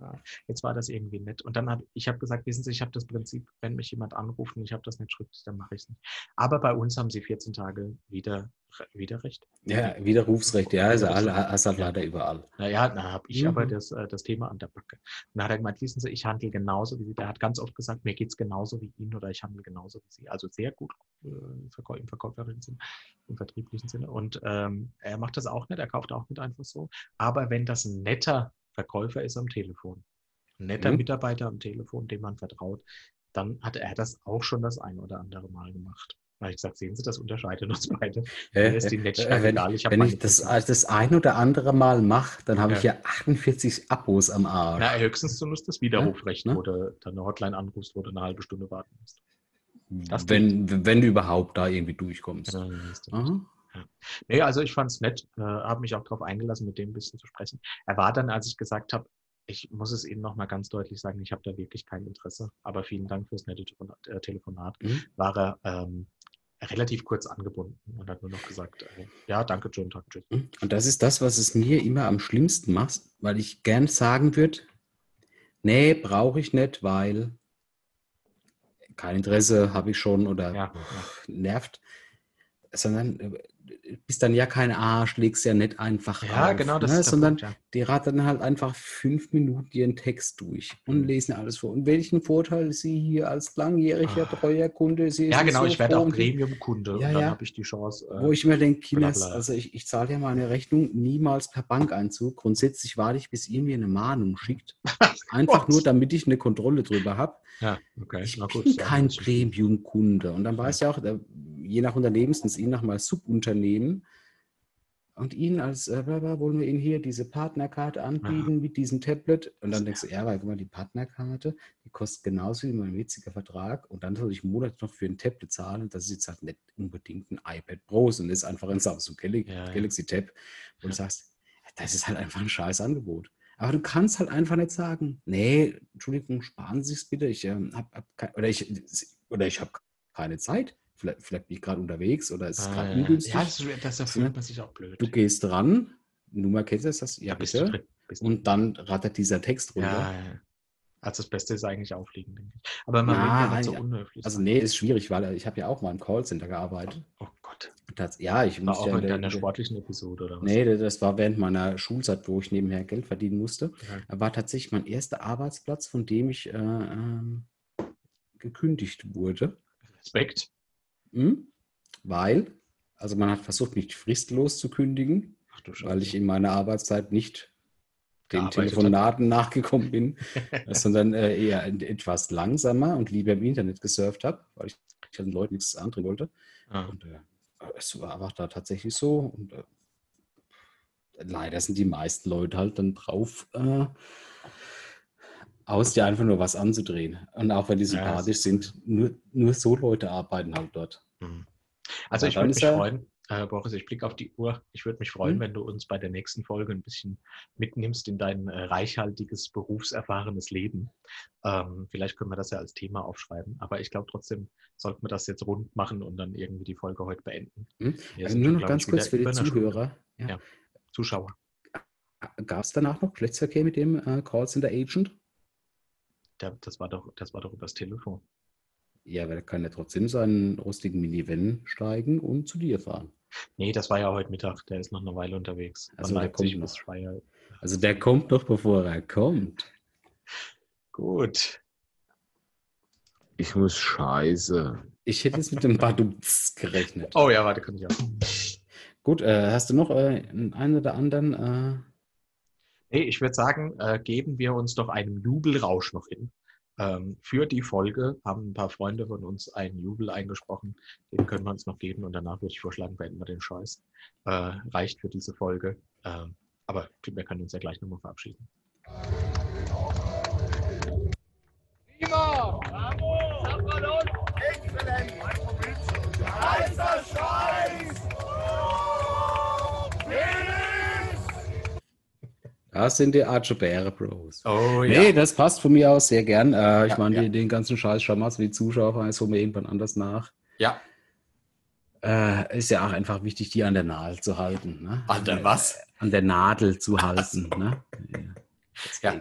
Jetzt war das irgendwie nett. Und dann habe ich hab gesagt, wissen Sie, ich habe das Prinzip, wenn mich jemand anruft und ich habe das nicht schriftlich, dann mache ich es nicht. Aber bei uns haben Sie 14 Tage wieder, Widerrecht. Ja, Widerrufsrecht, ja, also alle, hast halt leider überall. Naja, da habe ich Mhm. aber das, äh, das Thema an der Backe. Und da hat er gemeint, wissen Sie, ich handle genauso wie Sie. Der hat ganz oft gesagt, mir geht es genauso wie Ihnen oder ich handle genauso wie Sie. Also sehr gut äh, Verkäu- im verkäuferischen Sinne, im vertrieblichen Sinne. Und ähm, er macht das auch nicht, er kauft auch nicht einfach so. Aber wenn das ein netter Verkäufer ist am Telefon, ein netter Mhm. Mitarbeiter am Telefon, dem man vertraut, dann hat er das auch schon das ein oder andere Mal gemacht. Da habe ich gesagt, sehen Sie, das unterscheidet uns beide. Äh, Mir ist die äh, wenn egal, ich wenn ich das, das ein oder andere Mal mache, dann habe ich Ja. ja 48 Abos am Arsch. Na, höchstens du nutzt das Widerrufrecht, Ne? wo du dann eine Hotline anrufst, wo du eine halbe Stunde warten musst. das wenn, wenn du überhaupt da irgendwie durchkommst. Ja, dann Aha. Nee, also ich fand es nett, äh, habe mich auch darauf eingelassen, mit dem ein bisschen zu sprechen. Er war dann, als ich gesagt habe, ich muss es Ihnen nochmal ganz deutlich sagen, ich habe da wirklich kein Interesse, aber vielen Dank fürs nette äh, Telefonat, Mhm. war er ähm, relativ kurz angebunden und hat nur noch gesagt, äh, ja, danke, schönen Tag, tschüss. Und das ist das, was es mir immer am schlimmsten macht, weil ich gern sagen würde, nee, brauche ich nicht, weil kein Interesse habe ich schon oder Ja, nervt, sondern äh, bist dann ja kein Arsch, legst ja nicht einfach ja auf, genau, das ne, ist der sondern Punkt, ja. die rattern halt einfach fünf Minuten ihren Text durch und Mhm. lesen alles vor. Und welchen Vorteil Sie hier als langjähriger, Ah. treuer Kunde, Sie Ja, genau, so ich werde auch und- Premium-Kunde Ja, und dann ja. habe ich die Chance. äh, wo ich mir denke, Kinders, also ich, ich zahle ja meine Rechnung niemals per Bankeinzug. Grundsätzlich warte ich, bis ihr mir eine Mahnung schickt. Einfach nur, damit ich eine Kontrolle drüber habe. ja, okay, Ich na gut. bin kein Premium-Kunde. Und dann weiß ja auch, der- je nach Unternehmensdienst, je nach mal Subunternehmen. Und Ihnen als, äh, wollen wir Ihnen hier diese Partnerkarte anbieten mit diesem Tablet. Und dann denkst du, ja, weil guck mal, die Partnerkarte, die kostet genauso wie mein jetziger Vertrag. Und dann soll ich monatlich noch für ein Tablet zahlen. Und das ist jetzt halt nicht unbedingt ein iPad Pro, sondern ist einfach ein Samsung Galaxy, Ja, ja. Galaxy Tab. Und du sagst, das ist halt einfach ein scheiß Angebot. Aber du kannst halt einfach nicht sagen, nee, Entschuldigung, sparen Sie es bitte. Ich ähm, hab, hab oder ich, oder ich habe keine Zeit. Vielleicht, vielleicht bin ich gerade unterwegs oder es ist Ah, gerade ja, ungünstig. ja, das, das da fühlt man sich auch blöd. Du gehst dran, Nummer kennst du das? ja, Ja, bist du bitte. Bist du Und dann rattert dieser Text runter. Ja, ja. Also das Beste ist eigentlich aufliegen, denke ich. Aber man will Na, ja nicht so ja. unhöflich Also nee, ist schwierig, weil ich habe ja auch mal im Callcenter gearbeitet. Oh Gott. Das, ja, ich War musste auch ja in der- deiner der- sportlichen Episode oder was? Nee, das war während meiner Schulzeit, wo ich nebenher Geld verdienen musste. Ja. war tatsächlich mein erster Arbeitsplatz, von dem ich äh, ähm, gekündigt wurde. Respekt. Hm? Weil, also man hat versucht, mich fristlos zu kündigen, weil ich in meiner Arbeitszeit nicht den Telefonaten nachgekommen bin, sondern äh, eher etwas langsamer und lieber im Internet gesurft habe, weil ich, ich den Leuten nichts andrehen wollte. Ah. Und äh, es war einfach da tatsächlich so. Und äh, leider sind die meisten Leute halt dann drauf, äh, aus, dir einfach nur was anzudrehen. Und auch wenn die Ja, sympathisch das- sind, nur, nur so Leute arbeiten halt dort. Mhm. Also Ja, ich würde mich er- freuen, äh, Boris, ich blicke auf die Uhr. Ich würde mich freuen, Hm. wenn du uns bei der nächsten Folge ein bisschen mitnimmst in dein äh, reichhaltiges, berufserfahrenes Leben. Ähm, vielleicht können wir das ja als Thema aufschreiben. Aber ich glaube trotzdem, sollten wir das jetzt rund machen und dann irgendwie die Folge heute beenden. Hm? Äh, sind nur noch ganz ich, kurz für die. Zuhörer. Ja. Ja. Zuschauer. Gab es danach noch Geschlechtsverkehr mit dem äh, Callcenter Agent? Der, das, war doch, das war doch übers Telefon. Ja, aber der kann ja trotzdem seinen rostigen Minivan steigen und zu dir fahren. Nee, das war ja heute Mittag. Der ist noch eine Weile unterwegs. Also der kommt noch. Also der kommt doch, bevor er kommt. Gut. Ich muss scheiße. Ich hätte jetzt mit dem Badumts gerechnet. Oh ja, warte, kann ich auch. Gut, äh, hast du noch äh, einen oder anderen? Äh, Hey, ich würde sagen, äh, geben wir uns doch einen Jubelrausch noch hin. Ähm, für die Folge haben ein paar Freunde von uns einen Jubel eingesprochen. Den können wir uns noch geben und danach würde ich vorschlagen, beenden wir den Scheiß. Äh, reicht für diese Folge. Ähm, aber wir können uns ja gleich nochmal verabschieden. Das sind die Archibäre Bros. Oh Nee, das passt von mir aus sehr gern. Äh, ich Ja, meine, ja. den ganzen Scheiß wir für die Zuschauer von es mir irgendwann anders nach. Ja. Äh, ist ja auch einfach wichtig, die an der Nadel zu halten. Ne? An der was? An der Nadel zu halten. ne? Ja. Ja.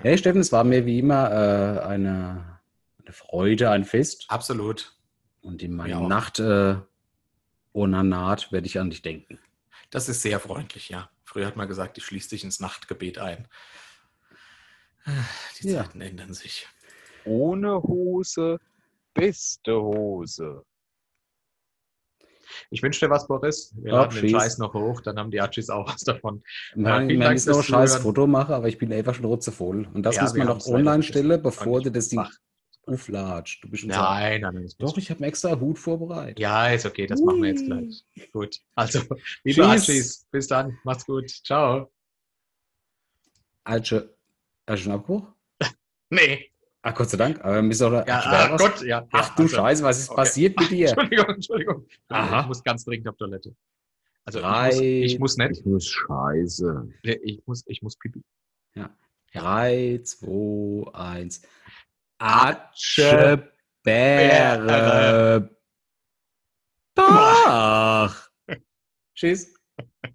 Hey Steffen, es war mir wie immer äh, eine, eine Freude, ein Fest. Absolut. Und in meiner. Nacht äh, ohne Naht werde ich an dich denken. Das ist sehr freundlich, ja. Früher hat man gesagt, ich schließe dich ins Nachtgebet ein. Die Ja. Zeiten ändern sich. Ohne Hose, beste Hose. Ich wünsche dir was, Boris. Wir Ja, laden den. Scheiß noch hoch, dann haben die Achis auch was davon. Vielen man Dank ist noch ein scheiß. Foto machen, aber ich bin einfach schon rotzevoll. Und das Ja, muss man noch online stellen, bevor du das Ding Ach, auflatscht. Du bist so- Nein, nein, nein. Doch, ich habe mir extra einen Hut vorbereitet. Ja, ist okay, das machen wir jetzt gleich. Gut. Also, liebe Tschüss. Achis, bis dann. Macht's gut. Ciao. Also, hast du schon Abbruch? Nee. Ach, Gott sei Dank. Aber wir müssen doch Ja, schwer ach was- Gott, ja. Ach ja, du also- Scheiße, was ist Okay. passiert mit dir? Entschuldigung, Entschuldigung. Aha. Ich muss ganz dringend auf Toilette. Also Drei. ich muss, ich muss nicht. Ich muss scheiße. Ich muss, ich muss pipi. 3, 2, 1. Atsche Bäre. Bach. Tschüss.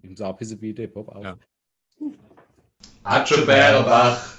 Ein bisschen bitte, Pop auf. Ja. Atschebärebach.